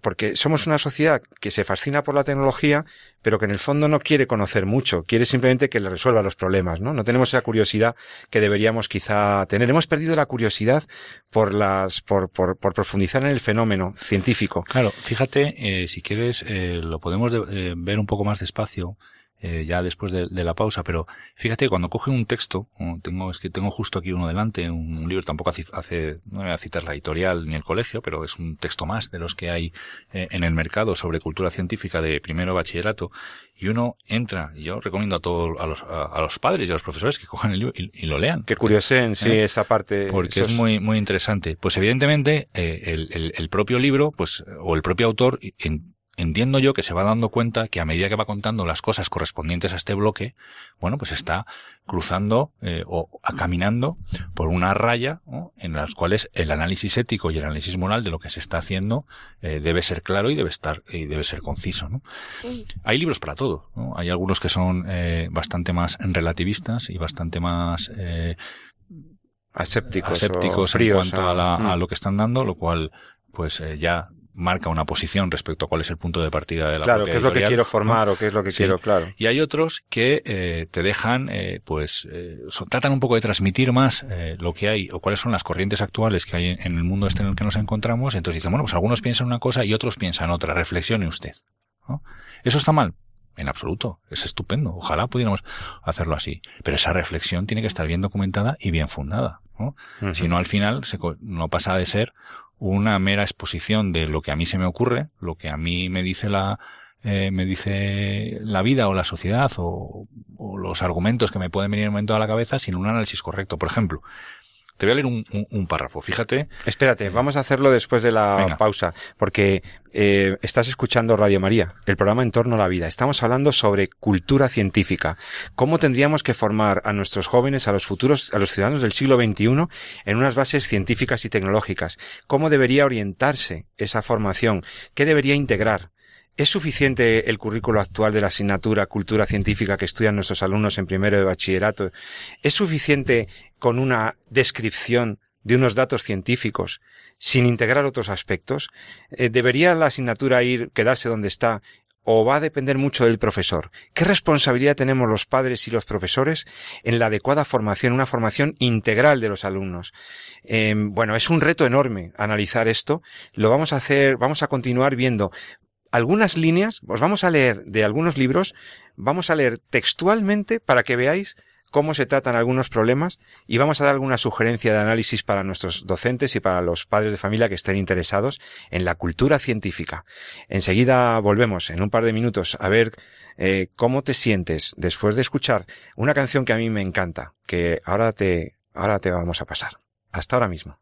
porque somos una sociedad que se fascina por la tecnología, pero que en el fondo no quiere conocer mucho, quiere simplemente que le resuelva los problemas, ¿no? No tenemos esa curiosidad que deberíamos quizá tener. Hemos perdido la curiosidad por las, por, por, por profundizar en el fenómeno científico. Claro, fíjate, eh, si quieres, eh, lo podemos eh, ver un poco más despacio, eh, ya después de, la pausa, pero fíjate, cuando coge un texto, tengo, es que tengo justo aquí uno delante, un, libro, tampoco hace, no voy a citar la editorial ni el colegio, pero es un texto más de los que hay eh, en el mercado sobre cultura científica de primero bachillerato, y uno entra, y yo recomiendo a todos, a los, a, los padres y a los profesores que cojan el libro y, lo lean. Que curiosen, sí, esa parte. Porque es muy, muy interesante. Pues evidentemente, el, el, el, propio libro, pues, o el propio autor, en, entiendo yo que se va dando cuenta que a medida que va contando las cosas correspondientes a este bloque, bueno, pues está cruzando eh, o caminando por una raya en las cuales el análisis ético y el análisis moral de lo que se está haciendo eh, debe ser claro y debe estar y debe ser conciso. ¿no? Hay libros para todo. ¿no? Hay algunos que son eh, bastante más relativistas y bastante más asépticos, en cuanto a, a, mm. lo que están dando, lo cual pues ya marca una posición respecto a cuál es el punto de partida de la Claro, qué es lo que quiero formar o qué es lo que quiero, claro. Y hay otros que eh, te dejan, eh, pues, eh, tratan un poco de transmitir más eh, lo que hay o cuáles son las corrientes actuales que hay en, el mundo este en el que nos encontramos. Entonces dicen, bueno, pues algunos piensan una cosa y otros piensan otra. Reflexione usted. ¿no? ¿Eso está mal? En absoluto. Es estupendo. Ojalá pudiéramos hacerlo así. Pero esa reflexión tiene que estar bien documentada y bien fundada. ¿no? Si no, al final se, no pasa de ser una mera exposición de lo que a mí se me ocurre, lo que a mí me dice la, eh, me dice la vida o la sociedad o, los argumentos que me pueden venir en un momento a la cabeza sin un análisis correcto. Por ejemplo, te voy a leer un, párrafo, fíjate. Espérate, vamos a hacerlo después de la pausa, porque eh, estás escuchando Radio María, el programa en torno a la vida. Estamos hablando sobre cultura científica. ¿Cómo tendríamos que formar a nuestros jóvenes, a los futuros, a los ciudadanos del siglo XXI en unas bases científicas y tecnológicas? ¿Cómo debería orientarse esa formación? ¿Qué debería integrar? ¿Es suficiente el currículo actual de la asignatura Cultura Científica que estudian nuestros alumnos en primero de bachillerato? ¿Es suficiente con una descripción de unos datos científicos sin integrar otros aspectos? Eh, ¿Debería la asignatura ir, quedarse donde está o va a depender mucho del profesor. ¿Qué responsabilidad tenemos los padres y los profesores en la adecuada formación, una formación integral de los alumnos? Em, bueno, es un reto enorme analizar esto. Lo vamos a hacer, vamos a continuar viendo algunas líneas, os vamos a leer de algunos libros, vamos a leer textualmente para que veáis cómo se tratan algunos problemas y vamos a dar alguna sugerencia de análisis para nuestros docentes y para los padres de familia que estén interesados en la cultura científica. Enseguida volvemos en un par de minutos a ver eh, cómo te sientes después de escuchar una canción que a mí me encanta, que ahora te, ahora te vamos a pasar. Hasta ahora mismo.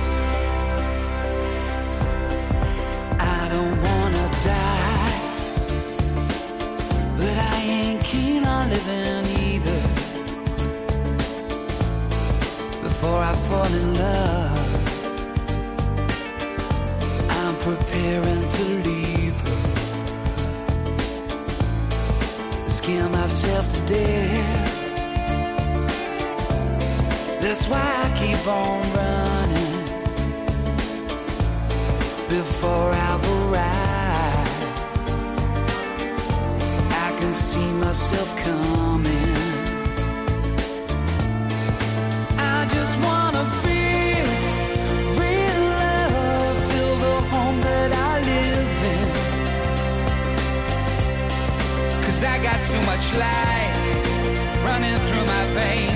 Cause I got too much life running through my veins,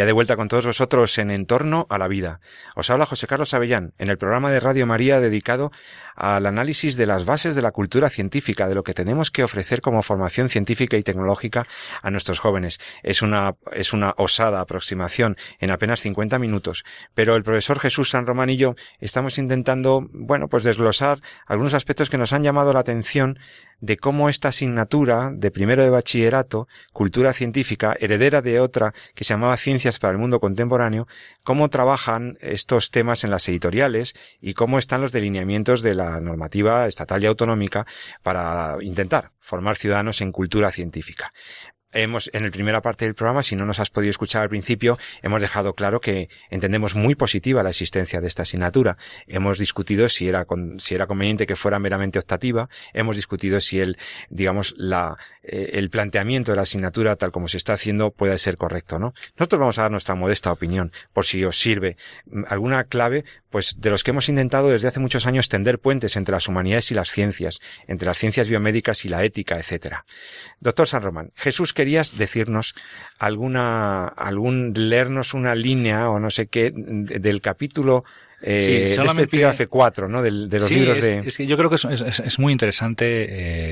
ya de vuelta con todos vosotros en Entorno a la Vida. Os habla José Carlos Avellán en el programa de Radio María dedicado al análisis de las bases de la cultura científica, de lo que tenemos que ofrecer como formación científica y tecnológica a nuestros jóvenes. Es una, es una osada aproximación en apenas 50 minutos, pero el profesor Jesús San Román y yo estamos intentando, bueno, pues desglosar algunos aspectos que nos han llamado la atención de cómo esta asignatura de primero de bachillerato, cultura científica, heredera de otra que se llamaba Ciencias para el Mundo Contemporáneo, cómo trabajan estos temas en las editoriales y cómo están los delineamientos de la normativa estatal y autonómica para intentar formar ciudadanos en cultura científica. Hemos, en la primera parte del programa, si no nos has podido escuchar al principio, hemos dejado claro que entendemos muy positiva la existencia de esta asignatura. Hemos discutido si era, con, si era conveniente que fuera meramente optativa. Hemos discutido si el, digamos, la, eh, el planteamiento de la asignatura tal como se está haciendo puede ser correcto, ¿no? Nosotros vamos a dar nuestra modesta opinión, por si os sirve mm, alguna clave, pues de los que hemos intentado desde hace muchos años tender puentes entre las humanidades y las ciencias, entre las ciencias biomédicas y la ética, etcétera. Doctor San Román, Jesús querías decirnos alguna, algún, leernos una línea o no sé qué del capítulo eh, Sí, de este solamente- epígrafe 4, ¿no? Del- de los Sí, libros es, de... es que yo creo que es, es- muy interesante,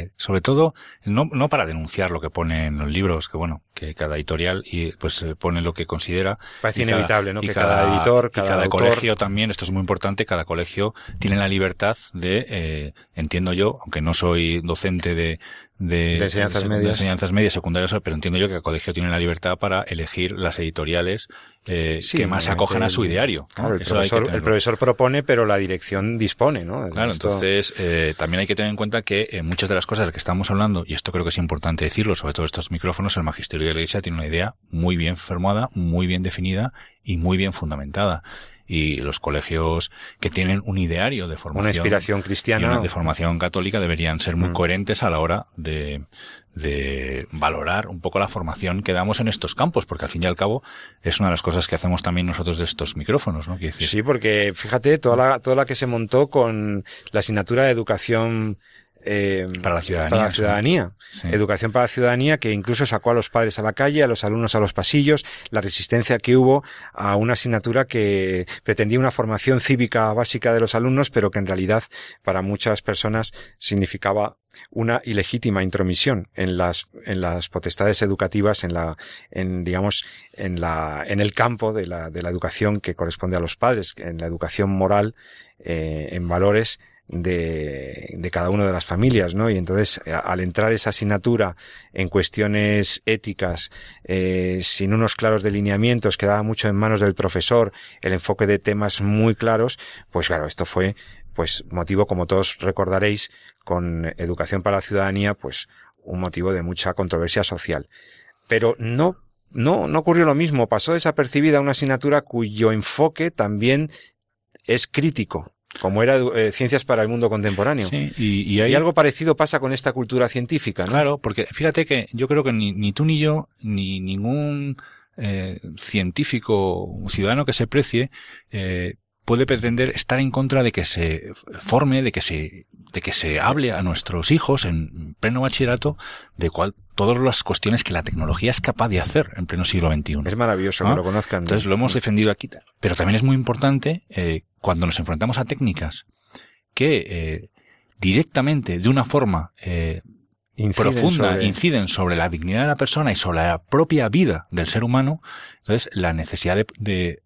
eh, sobre todo, no, no para denunciar lo que pone en los libros, que bueno, que cada editorial y pues eh, pone lo que considera. Parece y cada- inevitable, ¿no? y Que cada editor, y cada cada autor- colegio también, esto es muy importante, cada colegio tiene la libertad de, eh, entiendo yo, aunque no soy docente de, de, De enseñanzas de medias. enseñanzas medias, secundarias, pero entiendo yo que cada colegio tiene la libertad para elegir las editoriales eh, Sí, que más acojan a su el- ideario. ¿no? Claro, el profesor, el propone, pero la dirección dispone, ¿no? Claro, Esto- entonces eh, también hay que tener en cuenta que eh, muchas de las cosas de las que estamos hablando, y esto creo que es importante decirlo, sobre todo estos micrófonos, el magisterio de la Iglesia tiene una idea muy bien formada, muy bien definida y muy bien fundamentada. Y los colegios que tienen un ideario de formación, Una inspiración y cristiana. una de formación católica deberían ser muy Mm. coherentes a la hora de, de valorar un poco la formación que damos en estos campos, porque al fin y al cabo es una de las cosas que hacemos también nosotros de estos micrófonos, ¿no? Decir, Sí, porque fíjate, toda la, toda la que se montó con la asignatura de educación eh, Para la ciudadanía, para la ciudadanía. Sí. Educación para la ciudadanía que incluso sacó a los padres a la calle, a los alumnos a los pasillos, la resistencia que hubo a una asignatura que pretendía una formación cívica básica de los alumnos, pero que en realidad para muchas personas significaba una ilegítima intromisión en las en las potestades educativas en la en digamos en la en el campo de la de la educación que corresponde a los padres en la educación moral eh, en valores de, de cada una de las familias, ¿no? Y entonces, a- al entrar esa asignatura en cuestiones éticas, eh, sin unos claros delineamientos, quedaba mucho en manos del profesor, el enfoque de temas muy claros, pues claro, esto fue, pues, motivo, como todos recordaréis, con Educación para la Ciudadanía, pues, un motivo de mucha controversia social. Pero no, no, no ocurrió lo mismo. Pasó desapercibida una asignatura cuyo enfoque también es crítico, como era eh, Ciencias para el Mundo Contemporáneo. Sí, y, y hay Y algo parecido pasa con esta cultura científica, ¿no? Claro, porque fíjate que yo creo que ni, ni tú ni yo, ni ningún eh, científico, un ciudadano que se precie, eh, puede pretender estar en contra de que se forme, de que se, de que se hable a nuestros hijos en pleno bachillerato de cuál, todas las cuestiones que la tecnología es capaz de hacer en pleno siglo XXI. Es maravilloso ¿Ah? que lo conozcan. Entonces lo hemos defendido aquí. Pero también es muy importante eh, cuando nos enfrentamos a técnicas que eh, directamente, de una forma eh, Inciden profunda, sobre- inciden sobre la dignidad de la persona y sobre la propia vida del ser humano, entonces la necesidad de, de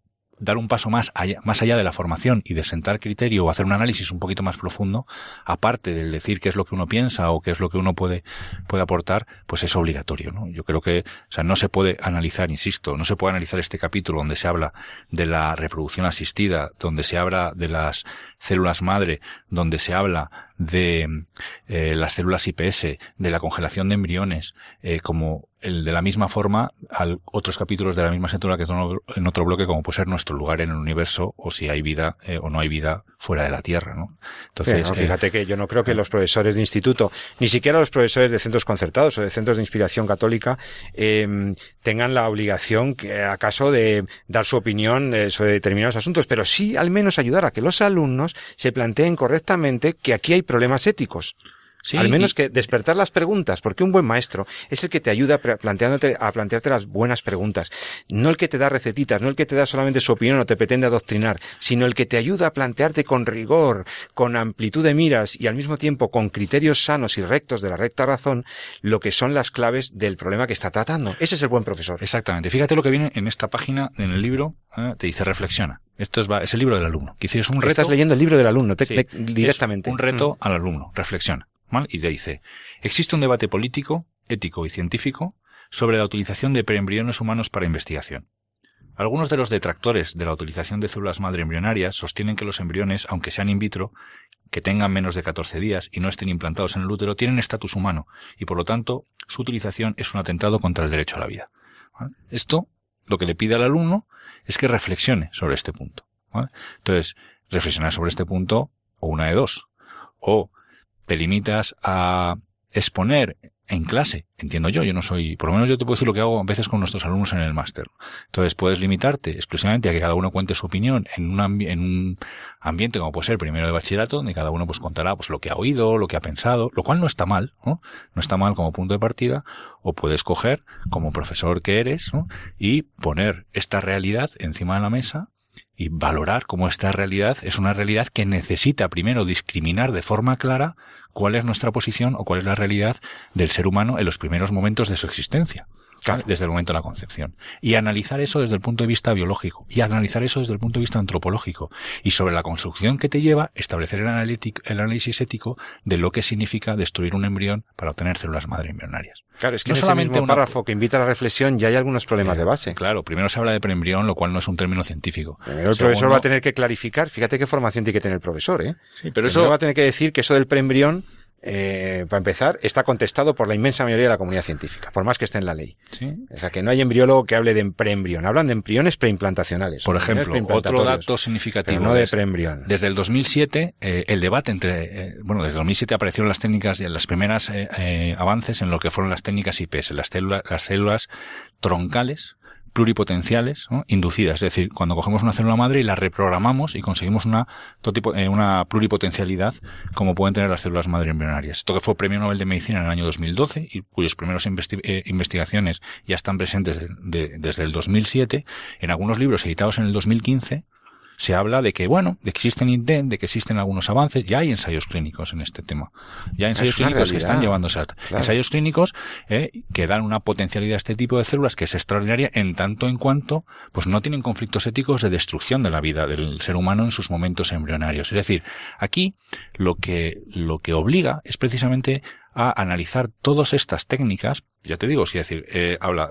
dar un paso más allá, más allá de la formación y de sentar criterio o hacer un análisis un poquito más profundo, aparte del decir qué es lo que uno piensa o qué es lo que uno puede, puede aportar, pues es obligatorio, ¿no? Yo creo que, o sea, no se puede analizar, insisto, no se puede analizar este capítulo donde se habla de la reproducción asistida, donde se habla de las células madre, donde se habla de eh, las células IPS, de la congelación de embriones, eh, como el de la misma forma al otros capítulos de la misma asignatura que en otro bloque, como puede ser nuestro lugar en el universo o si hay vida eh, o no hay vida fuera de la Tierra, ¿no? Entonces, Sí, no, eh, fíjate que yo no creo que los profesores de instituto, ni siquiera los profesores de centros concertados o de centros de inspiración católica, eh, tengan la obligación, que, acaso, de dar su opinión eh, sobre determinados asuntos, pero sí al menos ayudar a que los alumnos se planteen correctamente que aquí hay problemas éticos. Sí, al menos y- que despertar las preguntas, porque un buen maestro es el que te ayuda planteándote, a plantearte las buenas preguntas, no el que te da recetitas, no el que te da solamente su opinión o te pretende adoctrinar, sino el que te ayuda a plantearte con rigor, con amplitud de miras y al mismo tiempo con criterios sanos y rectos de la recta razón, lo que son las claves del problema que está tratando. Ese es el buen profesor. Exactamente. Fíjate lo que viene en esta página, en el libro, eh, te dice reflexiona. Esto es, va- es el libro del alumno. Que es un reto. Estás leyendo el libro del alumno, te- Sí, directamente. un reto Mm. al alumno. Reflexiona. ¿Vale? Y dice, existe un debate político, ético y científico sobre la utilización de preembriones humanos para investigación. Algunos de los detractores de la utilización de células madre embrionarias sostienen que los embriones, aunque sean in vitro, que tengan menos de 14 días y no estén implantados en el útero, tienen estatus humano y por lo tanto su utilización es un atentado contra el derecho a la vida. Esto lo que le pide al alumno es que reflexione sobre este punto. Entonces, reflexionar sobre este punto o una de dos. O te limitas a exponer en clase, entiendo yo, yo no soy, por lo menos yo te puedo decir lo que hago a veces con nuestros alumnos en el máster. Entonces puedes limitarte exclusivamente a que cada uno cuente su opinión en un, en un ambiente como puede ser primero de bachillerato, donde cada uno pues contará pues lo que ha oído, lo que ha pensado, lo cual no está mal, ¿no? No está mal como punto de partida, o puedes coger como profesor que eres, ¿no? Y poner esta realidad encima de la mesa y valorar cómo esta realidad es una realidad que necesita primero discriminar de forma clara cuál es nuestra posición o cuál es la realidad del ser humano en los primeros momentos de su existencia. Desde el momento de la concepción. Y analizar eso desde el punto de vista biológico. Y analizar eso desde el punto de vista antropológico. Y sobre la construcción que te lleva, establecer el, analítico- el análisis ético de lo que significa destruir un embrión para obtener células madre embrionarias. Claro, es que No en ese solamente mismo una- párrafo que invita a la reflexión ya hay algunos problemas de base. Claro, primero se habla de preembrión, lo cual no es un término científico. Primero el Segundo- profesor va a tener que clarificar, fíjate qué formación tiene que tener el profesor, ¿eh? Sí, pero Primero eso va a tener que decir que eso del preembrión, eh, para empezar, está contestado por la inmensa mayoría de la comunidad científica, por más que esté en la ley. Sí. O sea, que no hay embriólogo que hable de preembrión, hablan de embriones preimplantacionales. Por ejemplo, otro dato significativo. No de preembrión. Desde el 2007, eh, el debate entre, eh, bueno, desde el 2007 aparecieron las técnicas y las primeras eh, eh, avances en lo que fueron las técnicas IPS, las células, las células troncales pluripotenciales, inducidas, es decir, cuando cogemos una célula madre y la reprogramamos y conseguimos una, eh, una pluripotencialidad como pueden tener las células madre embrionarias. Esto que fue premio Nobel de Medicina en el año 2012 y cuyos primeros eh, investigaciones ya están presentes de- de- desde el 2007, en algunos libros editados en el 2015, se habla de que, bueno, de que existen intent, de que existen algunos avances, ya hay ensayos clínicos en este tema. Ya hay ensayos Es clínicos que están llevándose a Claro. ensayos clínicos eh, que dan una potencialidad a este tipo de células que es extraordinaria en tanto en cuanto pues no tienen conflictos éticos de destrucción de la vida del ser humano en sus momentos embrionarios. Es decir, aquí lo que lo que obliga es precisamente a analizar todas estas técnicas, ya te digo, si decir, eh, habla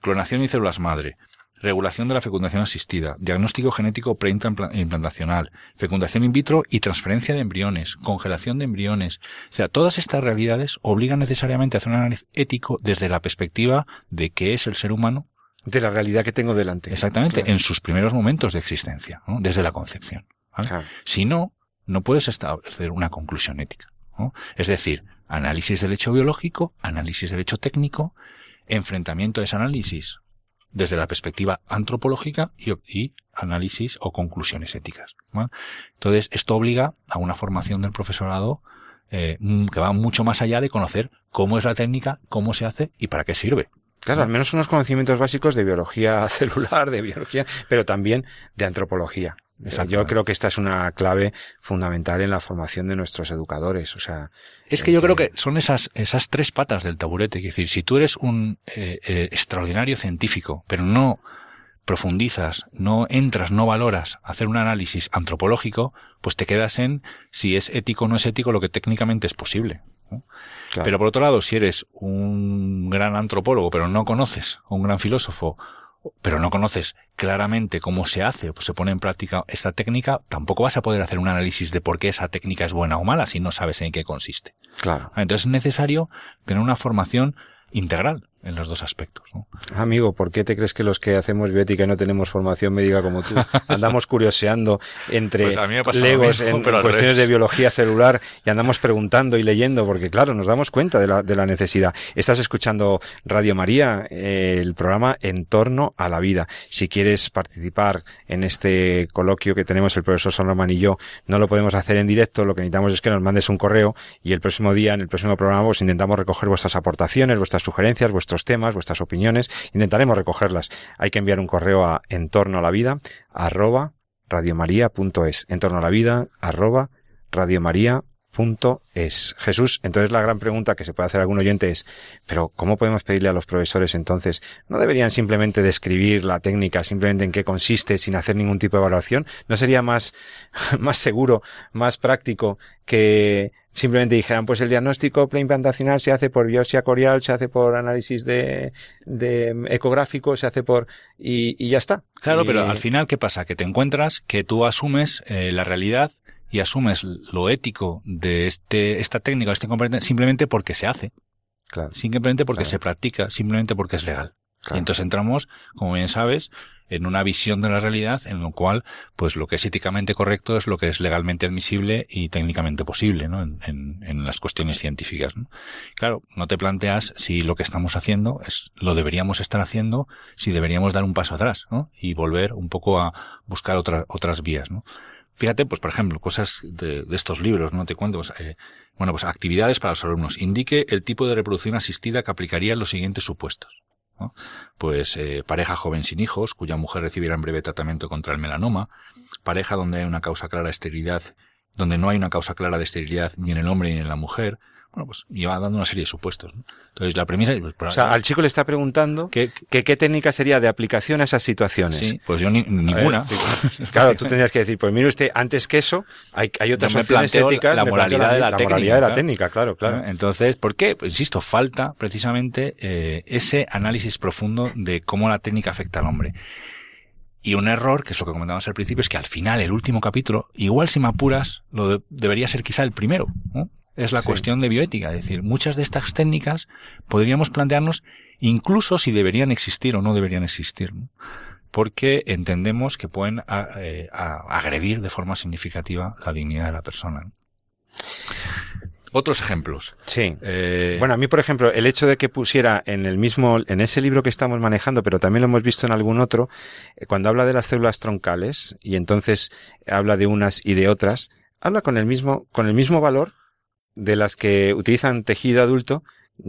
clonación y células madre, regulación de la fecundación asistida, diagnóstico genético preimplantacional, fecundación in vitro y transferencia de embriones, congelación de embriones. O sea, todas estas realidades obligan necesariamente a hacer un análisis ético desde la perspectiva de qué es el ser humano De la realidad que tengo delante. exactamente Claro. en sus primeros momentos de existencia, ¿no? desde la concepción. ¿vale? Claro. Si no, no puedes establecer una conclusión ética. ¿no? Es decir, análisis del hecho biológico, análisis del hecho técnico, enfrentamiento de ese análisis desde la perspectiva antropológica y, y análisis o conclusiones éticas. ¿vale? Entonces, esto obliga a una formación del profesorado eh, que va mucho más allá de conocer cómo es la técnica, cómo se hace y para qué sirve. Claro, al menos unos conocimientos básicos de biología <laughs> celular, de biología, pero también de antropología. Yo creo que esta es una clave fundamental en la formación de nuestros educadores. O sea, Es que yo creo que son esas, esas tres patas del taburete. Es decir, si tú eres un eh, eh, extraordinario científico, pero no profundizas, no entras, no valoras hacer un análisis antropológico, pues te quedas en si es ético o no es ético lo que técnicamente es posible. ¿no? claro. Pero por otro lado, si eres un gran antropólogo, pero no conoces, o un gran filósofo, pero no conoces claramente cómo se hace o se pone en práctica esta técnica, tampoco vas a poder hacer un análisis de por qué esa técnica es buena o mala si no sabes en qué consiste. claro. Entonces es necesario tener una formación integral en los dos aspectos. ¿no? Amigo, ¿por qué te crees que los que hacemos bioética y no tenemos formación médica como tú andamos <laughs> curioseando entre Pues legos mismo, en, cuestiones de biología celular y andamos preguntando y leyendo? Porque claro, nos damos cuenta de la, de la necesidad. Estás escuchando Radio María, eh, el programa En torno a la vida. Si quieres participar en este coloquio que tenemos el profesor San Román y yo, no lo podemos hacer en directo, lo que necesitamos es que nos mandes un correo y el próximo día, en el próximo programa, pues intentamos recoger vuestras aportaciones, vuestras sugerencias, vuestros temas, vuestras opiniones. Intentaremos recogerlas. Hay que enviar un correo a en torno a la vida, arroba radiomaria.es. En torno a la vida, arroba radiomaria.es. Jesús, entonces la gran pregunta que se puede hacer algún oyente es, pero ¿cómo podemos pedirle a los profesores entonces? ¿No deberían simplemente describir la técnica, simplemente en qué consiste, sin hacer ningún tipo de evaluación? ¿No sería más, <laughs> más seguro, más práctico que simplemente dijeran, pues el diagnóstico preimplantacional se hace por biopsia corial, se hace por análisis de, de ecográfico, se hace por, y, y ya está. Claro, Y- pero al final, ¿qué pasa? Que te encuentras que tú asumes eh, la realidad y asumes lo ético de este, esta técnica, este componente, simplemente porque se hace, Claro, simplemente porque Claro. se practica, simplemente porque es legal. claro. Y entonces entramos, como bien sabes, en una visión de la realidad en lo cual, pues lo que es éticamente correcto es lo que es legalmente admisible y técnicamente posible, ¿no? En, en- en las cuestiones científicas, ¿no? Claro, no te planteas si lo que estamos haciendo es, lo deberíamos estar haciendo, si deberíamos dar un paso atrás, ¿no? Y volver un poco a buscar otra- otras vías, ¿no? Fíjate, pues por ejemplo, cosas de, de estos libros, ¿no? Te cuento, pues, eh, bueno, pues actividades para los alumnos. Indique el tipo de reproducción asistida que aplicaría en los siguientes supuestos. Pues eh, pareja joven sin hijos, cuya mujer recibiera en breve tratamiento contra el melanoma, pareja donde hay una causa clara de esterilidad, donde no hay una causa clara de esterilidad ni en el hombre ni en la mujer. Bueno, pues iba dando una serie de supuestos. ¿no? Entonces la premisa, pues, O sea, al chico le está preguntando ¿qué- que qué técnica sería de aplicación a esas situaciones. sí, pues yo ni- ninguna. Claro, tú tendrías que decir, pues mire usted, antes que eso, hay, hay otras Yo me opciones éticas. la moralidad de la la técnica, moralidad de la claro. técnica, claro, claro. Entonces, ¿por qué? Pues insisto, falta precisamente eh, ese análisis profundo de cómo la técnica afecta al hombre. Y un error, que es lo que comentábamos al principio, es que al final, el último capítulo, igual si me apuras, lo de- debería ser quizá el primero. ¿no? Es la Sí. cuestión de bioética. Es decir, muchas de estas técnicas podríamos plantearnos incluso si deberían existir o no deberían existir. ¿no? Porque entendemos que pueden a- eh, a- agredir de forma significativa la dignidad de la persona. ¿no? Otros ejemplos. Sí. Eh, Bueno, a mí, por ejemplo, el hecho de que pusiera en el mismo, en ese libro que estamos manejando, pero también lo hemos visto en algún otro, eh, cuando habla de las células troncales, y entonces habla de unas y de otras, habla con el mismo, con el mismo valor de las que utilizan tejido adulto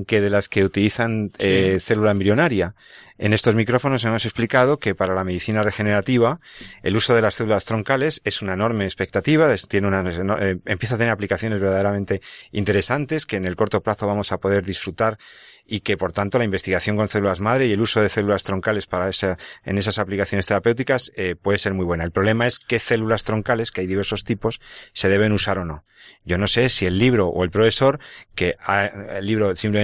que de las que utilizan Sí. eh, célula embrionaria. En estos micrófonos hemos explicado que para la medicina regenerativa el uso de las células troncales es una enorme expectativa, es- tiene una, eh, empieza a tener aplicaciones verdaderamente interesantes que en el corto plazo vamos a poder disfrutar y que por tanto la investigación con células madre y el uso de células troncales para esa, en esas aplicaciones terapéuticas eh, puede ser muy buena. El problema es qué células troncales, que hay diversos tipos, se deben usar o no. Yo no sé si el libro o el profesor, que ha- el libro simplemente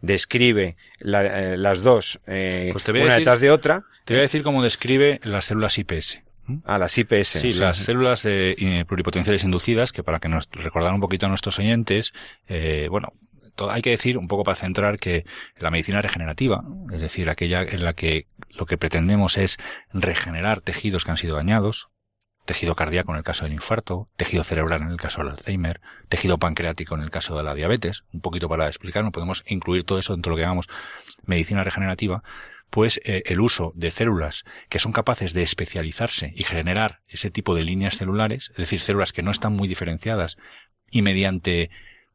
describe la- eh, las dos, eh, Pues una decir- detrás de otra, Te voy a decir cómo describe las células IPS. ¿m? a las IPS. Sí, las células de, eh, pluripotenciales inducidas, que para que nos recordar un poquito a nuestros oyentes, bueno, hay que decir un poco para centrar que la medicina regenerativa, es decir, aquella en la que lo que pretendemos es regenerar tejidos que han sido dañados, tejido cardíaco en el caso del infarto, tejido cerebral en el caso del Alzheimer, tejido pancreático en el caso de la diabetes, un poquito para explicarnos, podemos incluir todo eso dentro de lo que llamamos medicina regenerativa, pues eh, el uso de células que son capaces de especializarse y generar ese tipo de líneas celulares, es decir, células que no están muy diferenciadas y mediante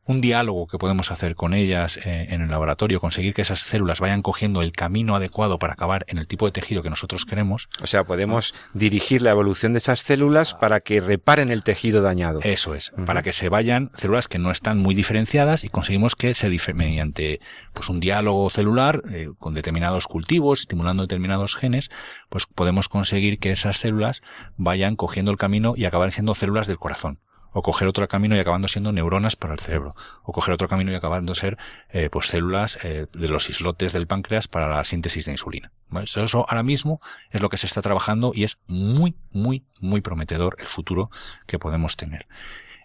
un diálogo que podemos hacer con ellas eh, en el laboratorio, conseguir que esas células vayan cogiendo el camino adecuado para acabar en el tipo de tejido que nosotros queremos, O sea, podemos dirigir la evolución de esas células para que reparen el tejido dañado. Eso es, para que se vayan células que no están muy diferenciadas y conseguimos que se mediante pues un diálogo celular eh, con determinados cultivos, estimulando determinados genes, pues podemos conseguir que esas células vayan cogiendo el camino y acabar siendo células del corazón. O coger otro camino y acabando siendo neuronas para el cerebro. O coger otro camino y acabando ser eh, pues células eh, de los islotes del páncreas para la síntesis de insulina. Eso ahora mismo es lo que se está trabajando y es muy, muy, muy prometedor el futuro que podemos tener.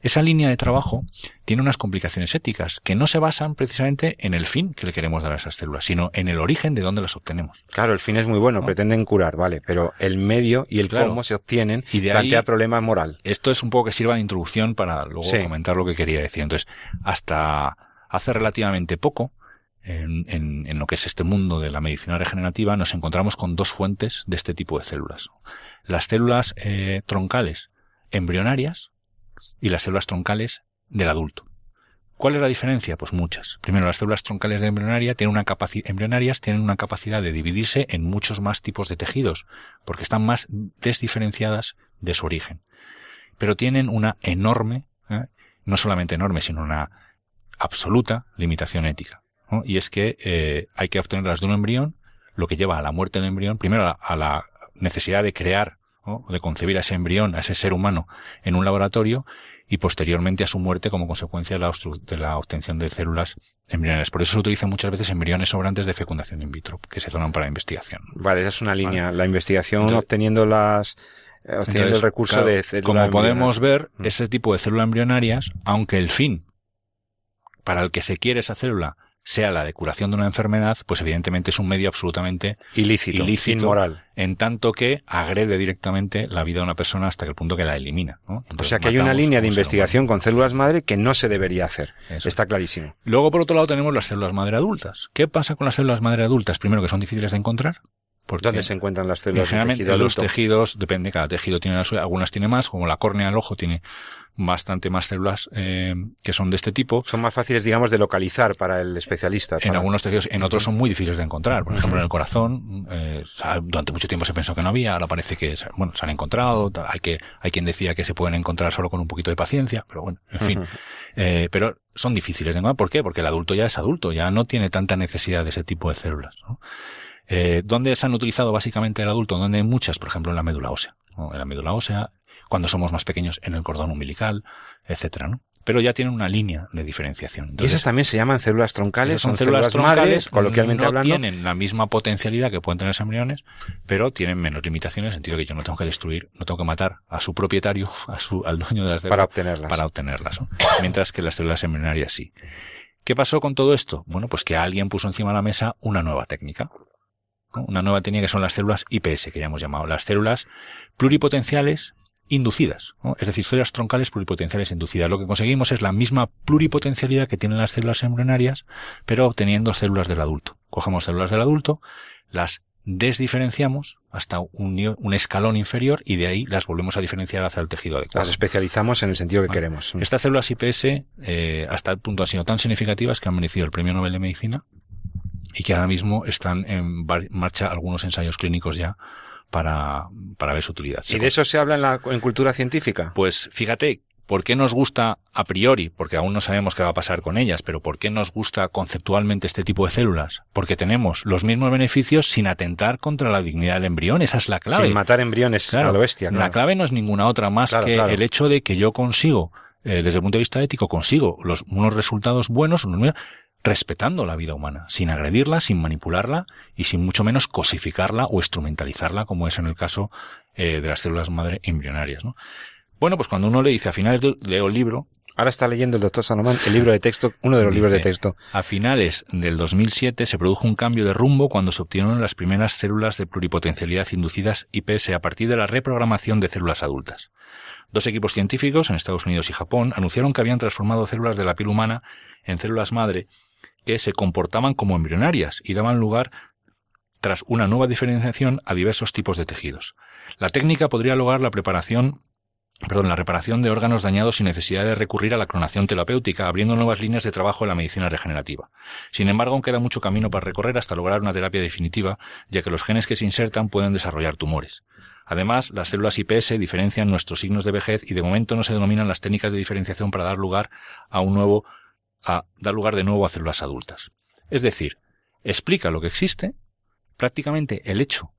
Esa línea de trabajo tiene unas complicaciones éticas que no se basan precisamente en el fin que le queremos dar a esas células, sino en el origen de dónde las obtenemos. Claro, el fin es muy bueno, ¿No? pretenden curar, vale, pero el medio y el Claro. cómo se obtienen Y de ahí- plantea problema moral. Esto es un poco que sirva de introducción para luego Sí. comentar lo que quería decir. Entonces, hasta hace relativamente poco, en, en- en lo que es este mundo de la medicina regenerativa, nos encontramos con dos fuentes de este tipo de células. Las células eh, troncales embrionarias y las células troncales del adulto. ¿Cuál es la diferencia? Pues muchas. Primero, las células troncales de embrionaria tienen una embrionarias tienen una capacidad de dividirse en muchos más tipos de tejidos, porque están más desdiferenciadas de su origen. Pero tienen una enorme, ¿eh? no solamente enorme, sino una absoluta limitación ética. Y es que eh, hay que obtenerlas de un embrión, lo que lleva a la muerte del embrión, primero a la necesidad de crear, ¿no? de concebir a ese embrión, a ese ser humano en un laboratorio, y posteriormente a su muerte como consecuencia de la, obstru- de la obtención de células embrionarias. Por eso se utilizan muchas veces embriones sobrantes de fecundación in vitro, que se donan para investigación. Vale, esa es una línea. La investigación Entonces- obteniendo las, obteniendo Entonces, el recurso claro, de célula Como podemos ver, ese tipo de células embrionarias, aunque el fin para el que se quiere esa célula sea la de curación de una enfermedad, pues evidentemente es un medio absolutamente ilícito, ilícito, inmoral. en tanto que agrede directamente la vida de una persona hasta el punto que la elimina. ¿no? O sea que hay una línea de investigación con células madre que no se debería hacer. Eso. Está clarísimo. Luego, por otro lado, tenemos las células madre adultas. ¿Qué pasa con las células madre adultas? Primero, que son difíciles de encontrar. Porque ¿Dónde se encuentran las células generalmente tejido los tejidos, depende, cada tejido tiene la suya. Algunas tiene más, como la córnea del ojo tiene bastante más células eh, que son de este tipo. Son más fáciles, digamos, de localizar para el especialista. En para- algunos tejidos, en otros son muy difíciles de encontrar. Por ejemplo, en el corazón, eh, durante mucho tiempo se pensó que no había, ahora parece que bueno, se han encontrado. Hay que, hay quien decía que se pueden encontrar solo con un poquito de paciencia, pero bueno, en fin. Eh, pero son difíciles de encontrar. ¿Por qué? Porque el adulto ya es adulto, ya no tiene tanta necesidad de ese tipo de células. ¿no? Eh, ¿Dónde se han utilizado básicamente el adulto? ¿Dónde hay muchas? Por ejemplo, en la médula ósea. ¿no? En la médula ósea, cuando somos más pequeños, en el cordón umbilical, etcétera, ¿no? Pero ya tienen una línea de diferenciación. Y esas también se llaman células troncales, son son células células, troncales, madres, coloquialmente no hablando. tienen la misma potencialidad que pueden tener los embriones, pero tienen menos limitaciones en el sentido que yo no tengo que destruir, no tengo que matar a su propietario, <laughs> a su, al dueño de las células Para obtenerlas. para obtenerlas, ¿no? mientras que las células embrionarias sí. ¿Qué pasó con todo esto? Bueno, pues que alguien puso encima de la mesa una nueva técnica. ¿No? Una nueva técnica que son las células IPS, que ya hemos llamado, las células pluripotenciales inducidas, ¿no? es decir, células troncales pluripotenciales inducidas. Lo que conseguimos es la misma pluripotencialidad que tienen las células embrionarias, pero obteniendo células del adulto. Cogemos células del adulto, las desdiferenciamos hasta un, escalón inferior y de ahí las volvemos a diferenciar hacia el tejido adecuado. Las especializamos en el sentido que queremos. Estas células IPS eh, hasta el punto han sido tan significativas que han merecido el Premio Nobel de Medicina y que ahora mismo están en marcha algunos ensayos clínicos ya para, para ver su utilidad. ¿Y de eso se habla en, la, en cultura científica? Pues fíjate, ¿por qué nos gusta a priori? Porque aún no sabemos qué va a pasar con ellas, pero ¿por qué nos gusta conceptualmente este tipo de células? Porque tenemos los mismos beneficios sin atentar contra la dignidad del embrión. Esa es la clave. Sin matar embriones Claro, a lo bestia. La clave no es ninguna otra más Claro, que el hecho de que yo consigo, eh, desde el punto de vista ético, consigo los, unos resultados buenos, unos respetando la vida humana, sin agredirla, sin manipularla y sin mucho menos cosificarla o instrumentalizarla, como es en el caso eh, de las células madre embrionarias. ¿no? Bueno, pues cuando uno le dice a finales de, leo el libro, Ahora está leyendo el doctor Salomón el libro de texto, uno de los libros de texto. A finales del 2007 se produjo un cambio de rumbo cuando se obtuvieron las primeras células de pluripotencialidad inducidas IPS a partir de la reprogramación de células adultas. Dos equipos científicos en Estados Unidos y Japón anunciaron que habían transformado células de la piel humana en células madre que se comportaban como embrionarias y daban lugar, tras una nueva diferenciación, a diversos tipos de tejidos. La técnica podría lograr la preparación perdón, la reparación de órganos dañados sin necesidad de recurrir a la clonación terapéutica, abriendo nuevas líneas de trabajo en la medicina regenerativa. Sin embargo, aún queda mucho camino para recorrer hasta lograr una terapia definitiva, ya que los genes que se insertan pueden desarrollar tumores. Además, las células IPS diferencian nuestros signos de vejez y de momento no se denominan las técnicas de diferenciación para dar lugar a un nuevo, a dar lugar de nuevo a células adultas. Es decir, explica lo que existe, prácticamente el hecho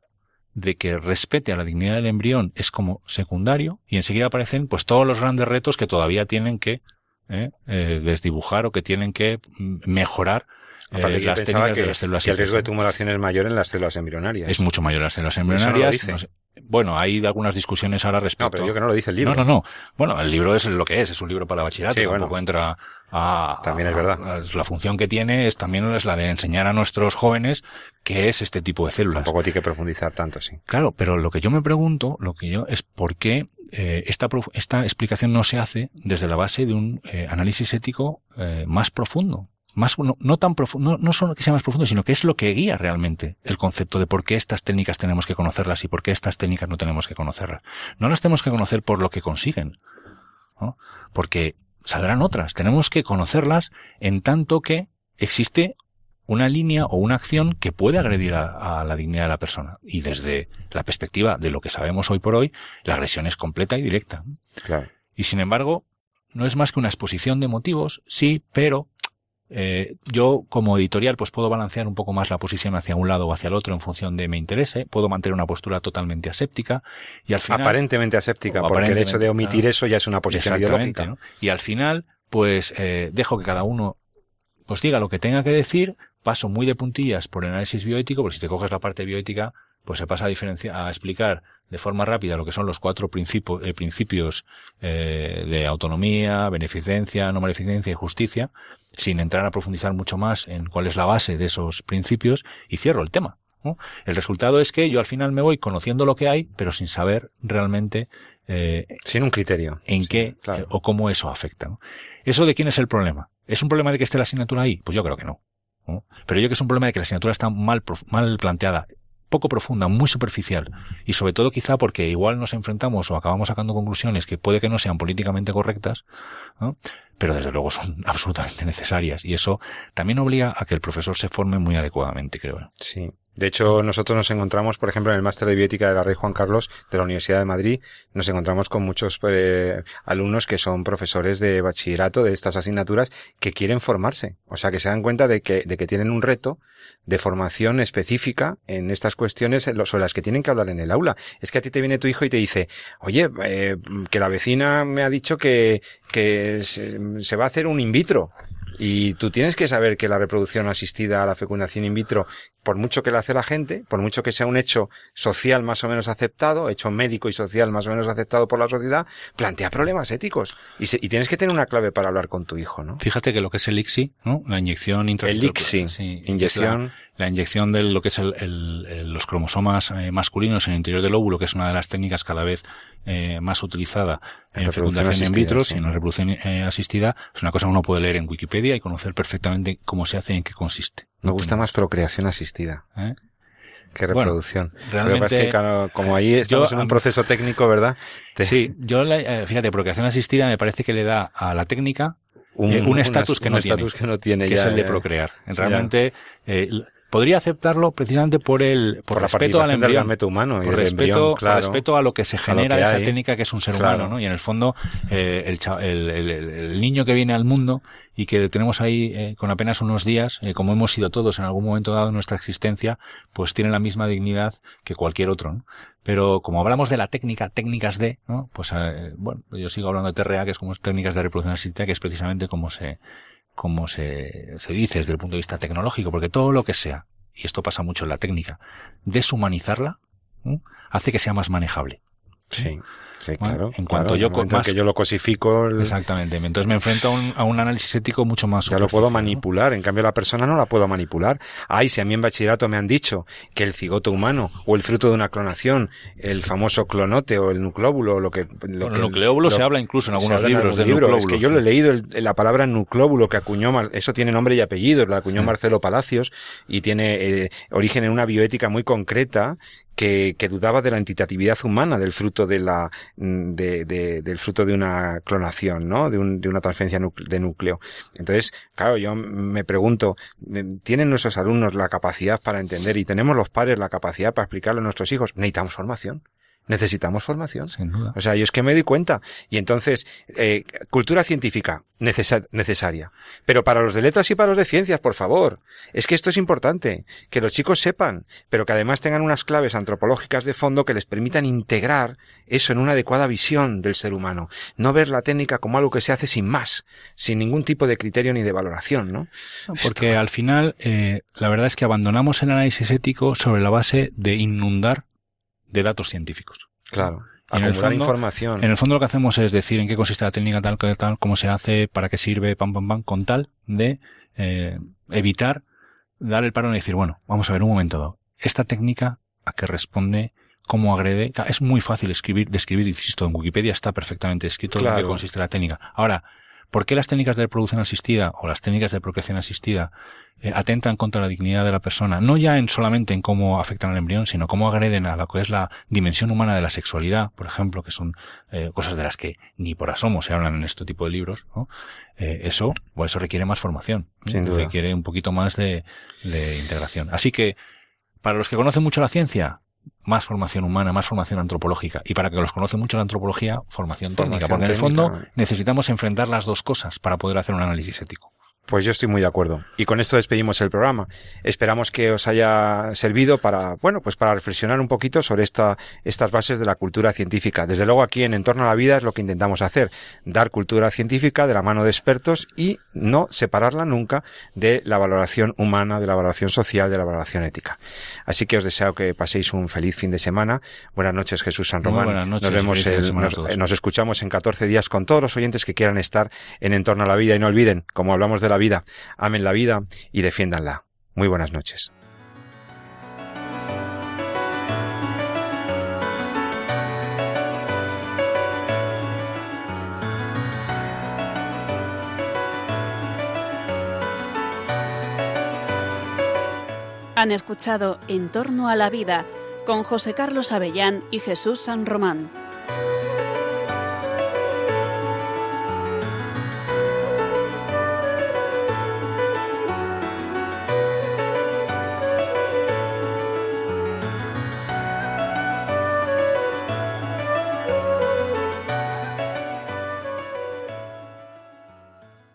de que respete a la dignidad del embrión es como secundario y enseguida aparecen pues todos los grandes retos que todavía tienen que eh, eh, desdibujar o que tienen que mm, mejorar eh, las técnicas que, de las células que el riesgo de IPS. tumoración es mayor en las células embrionarias. es mucho mayor en las células no embrionarias. dice. no sé. Bueno, hay algunas discusiones ahora respecto. no, pero yo que no lo dice el libro. No, no, no. Bueno, el libro es lo que es, es un libro para bachillerato, Sí, tampoco bueno. entra a... También es verdad. a- la función que tiene es también es la de enseñar a nuestros jóvenes qué es este tipo de células. Tampoco tiene que profundizar tanto, sí. Claro, pero lo que yo me pregunto, lo que yo es por qué eh, esta, esta explicación no se hace desde la base de un eh, análisis ético eh, más profundo. Más, no, no tan profundo, no, no solo que sea más profundo, sino que es lo que guía realmente el concepto de por qué estas técnicas tenemos que conocerlas y por qué estas técnicas no tenemos que conocerlas. No las tenemos que conocer por lo que consiguen, ¿no? porque saldrán otras. Tenemos que conocerlas en tanto que existe una línea o una acción que puede agredir a, a la dignidad de la persona. Y desde la perspectiva de lo que sabemos hoy por hoy, la agresión es completa y directa. Claro. Y sin embargo, no es más que una exposición de motivos, sí, pero eh, yo como editorial pues puedo balancear un poco más la posición hacia un lado o hacia el otro en función de me interese, puedo mantener una postura totalmente aséptica y al final Aparentemente aséptica, porque el hecho de omitir eso ya es una posición ideológica. ¿no? Y al final, pues eh, dejo que cada uno pues diga lo que tenga que decir, paso muy de puntillas por el análisis bioético, porque si te coges la parte bioética, pues se pasa a a explicar de forma rápida lo que son los cuatro principios, eh, principios eh, de autonomía, beneficencia, no maleficencia y justicia, sin entrar a profundizar mucho más en cuál es la base de esos principios y cierro el tema. ¿no? El resultado es que yo al final me voy conociendo lo que hay, pero sin saber realmente eh, Sin un criterio. en Sí, qué claro. o cómo eso afecta. ¿no? ¿Eso de quién es el problema? ¿Es un problema de que esté la asignatura ahí? Pues yo creo que no. ¿no? Pero yo creo que es un problema de que la asignatura está mal, mal planteada, poco profunda, muy superficial. Y sobre todo quizá porque igual nos enfrentamos o acabamos sacando conclusiones que puede que no sean políticamente correctas, pero desde luego son <laughs> absolutamente necesarias. Y eso también obliga a que el profesor se forme muy adecuadamente, creo. Sí. De hecho, nosotros nos encontramos, por ejemplo, en el máster de bioética de la Rey Juan Carlos de la Universidad de Madrid, nos encontramos con muchos eh, alumnos que son profesores de bachillerato de estas asignaturas que quieren formarse. O sea, que se dan cuenta de que, de que tienen un reto de formación específica en estas cuestiones sobre las que tienen que hablar en el aula. Es que a ti te viene tu hijo y te dice, oye, eh, que la vecina me ha dicho que, que se, se va a hacer un in vitro. Y tú tienes que saber que la reproducción asistida a la fecundación in vitro, por mucho que la hace la gente, por mucho que sea un hecho social más o menos aceptado, hecho médico y social más o menos aceptado por la sociedad, plantea problemas éticos. Y, se- y tienes que tener una clave para hablar con tu hijo, ¿no? Fíjate que lo que es el ICSI, ¿no? la inyección intracelular. ICSI, sí, inyección. La, la inyección de lo que es el, el- el- los cromosomas eh, masculinos en el interior del óvulo, que es una de las técnicas cada vez eh, más utilizada En fecundación in asistida, vitro, sí. y en reproducción eh, asistida, es una cosa que uno puede leer en Wikipedia y conocer perfectamente cómo se hace y en qué consiste. Me gusta más procreación asistida ¿Eh? que Bueno, reproducción. Que realmente- que, como ahí estamos Yo, en un proceso técnico, ¿verdad? Te- Sí, yo, la- eh, fíjate, procreación asistida me parece que le da a la técnica un eh, un estatus que un no tiene. estatus que no tiene que ya, es el de procrear. Realmente, eh, podría aceptarlo precisamente por el, por, Por respeto al embrión. humano y por del respeto, embrión, por claro. respeto a lo que se genera que de esa hay. técnica que es un ser Claro. humano, ¿no? Y en el fondo, eh, el, el, el- el- el niño que viene al mundo y que tenemos ahí eh, con apenas unos días, eh, como hemos sido todos en algún momento dado de nuestra existencia, pues tiene la misma dignidad que cualquier otro, ¿no? Pero como hablamos de la técnica, técnicas de, ¿no? Pues, eh, bueno, yo sigo hablando de TRA, que es como técnicas de reproducción asistida, que es precisamente como se, como se, se dice desde el punto de vista tecnológico, porque todo lo que sea, y esto pasa mucho en la técnica, deshumanizarla, hace que sea más manejable. Sí, sí, Bueno, claro. en cuanto yo en más- que yo lo cosifico, el- Exactamente. Entonces me enfrento a un, a un análisis ético mucho más ya lo puedo manipular. En cambio, la persona no la puedo manipular. Ay, si a mí en bachillerato me han dicho que el cigoto humano o el fruto de una clonación, el famoso clonote o el nuclóbulo, o lo que... Lo Bueno, que el nucleóbulo lo- se habla incluso en algunos en libros de libro. Es que yo lo he leído, el- la palabra nuclóbulo que acuñó, eso tiene nombre y apellido, lo acuñó Sí. Marcelo Palacios y tiene eh, origen en una bioética muy concreta que, que dudaba de la entitatividad humana del fruto de la mm, de, de- del fruto de una clonación, ¿no? De, un- de una transferencia de núcleo. Entonces, claro, yo me pregunto, ¿tienen nuestros alumnos la capacidad para entender y tenemos los padres la capacidad para explicarle a nuestros hijos? Necesitamos formación. Necesitamos formación. Sin duda. O sea, yo es que me doy cuenta. Y entonces, eh, cultura científica, necesa- necesaria. Pero para los de letras y para los de ciencias, por favor. Es que esto es importante. Que los chicos sepan, pero que además tengan unas claves antropológicas de fondo que les permitan integrar eso en una adecuada visión del ser humano. No ver la técnica como algo que se hace sin más, sin ningún tipo de criterio ni de valoración, ¿no? Porque al final, eh, la verdad es que abandonamos el análisis ético sobre la base de inundar de datos científicos. Claro. En el fondo- información. En el fondo lo que hacemos es decir en qué consiste la técnica tal, tal, tal, cómo se hace, para qué sirve, pam, pam, pam, con tal de eh, evitar dar el paro y decir, bueno, vamos a ver un momento dado. Esta técnica a qué responde, cómo agrede. Es muy fácil escribir, describir, insisto, en Wikipedia está perfectamente escrito en Claro. qué consiste la técnica. Ahora, ¿por qué las técnicas de reproducción asistida o las técnicas de procreación asistida eh, atentan contra la dignidad de la persona? No ya en solamente en cómo afectan al embrión, sino cómo agreden a lo que es la dimensión humana de la sexualidad, por ejemplo, que son eh, cosas de las que ni por asomo se hablan en este tipo de libros, ¿no? Eh, eso, pues eso requiere más formación. Sin duda. requiere un poquito más de, de integración. Así que, para los que conocen mucho la ciencia, más formación humana, más formación antropológica. Y para que los conocen mucho la antropología, formación, técnica. Porque en el fondo necesitamos enfrentar las dos cosas para poder hacer un análisis ético. Pues yo estoy muy de acuerdo. Y con esto despedimos el programa. Esperamos que os haya servido para, bueno, pues para reflexionar un poquito sobre esta, estas bases de la cultura científica. Desde luego aquí en Entorno a la Vida es lo que intentamos hacer. Dar cultura científica de la mano de expertos y no separarla nunca de la valoración humana, de la valoración social, de la valoración ética. Así que os deseo que paséis un feliz fin de semana. Buenas noches, Jesús San Muy Román. buenas noches, nos vemos, el- nos- todos. nos escuchamos en 14 días con todos los oyentes que quieran estar en Entorno a la Vida. Y no olviden, como hablamos de la vida, amen la vida y defiéndanla. Muy buenas noches. Han escuchado En torno a la vida con José Carlos Avellán y Jesús San Román.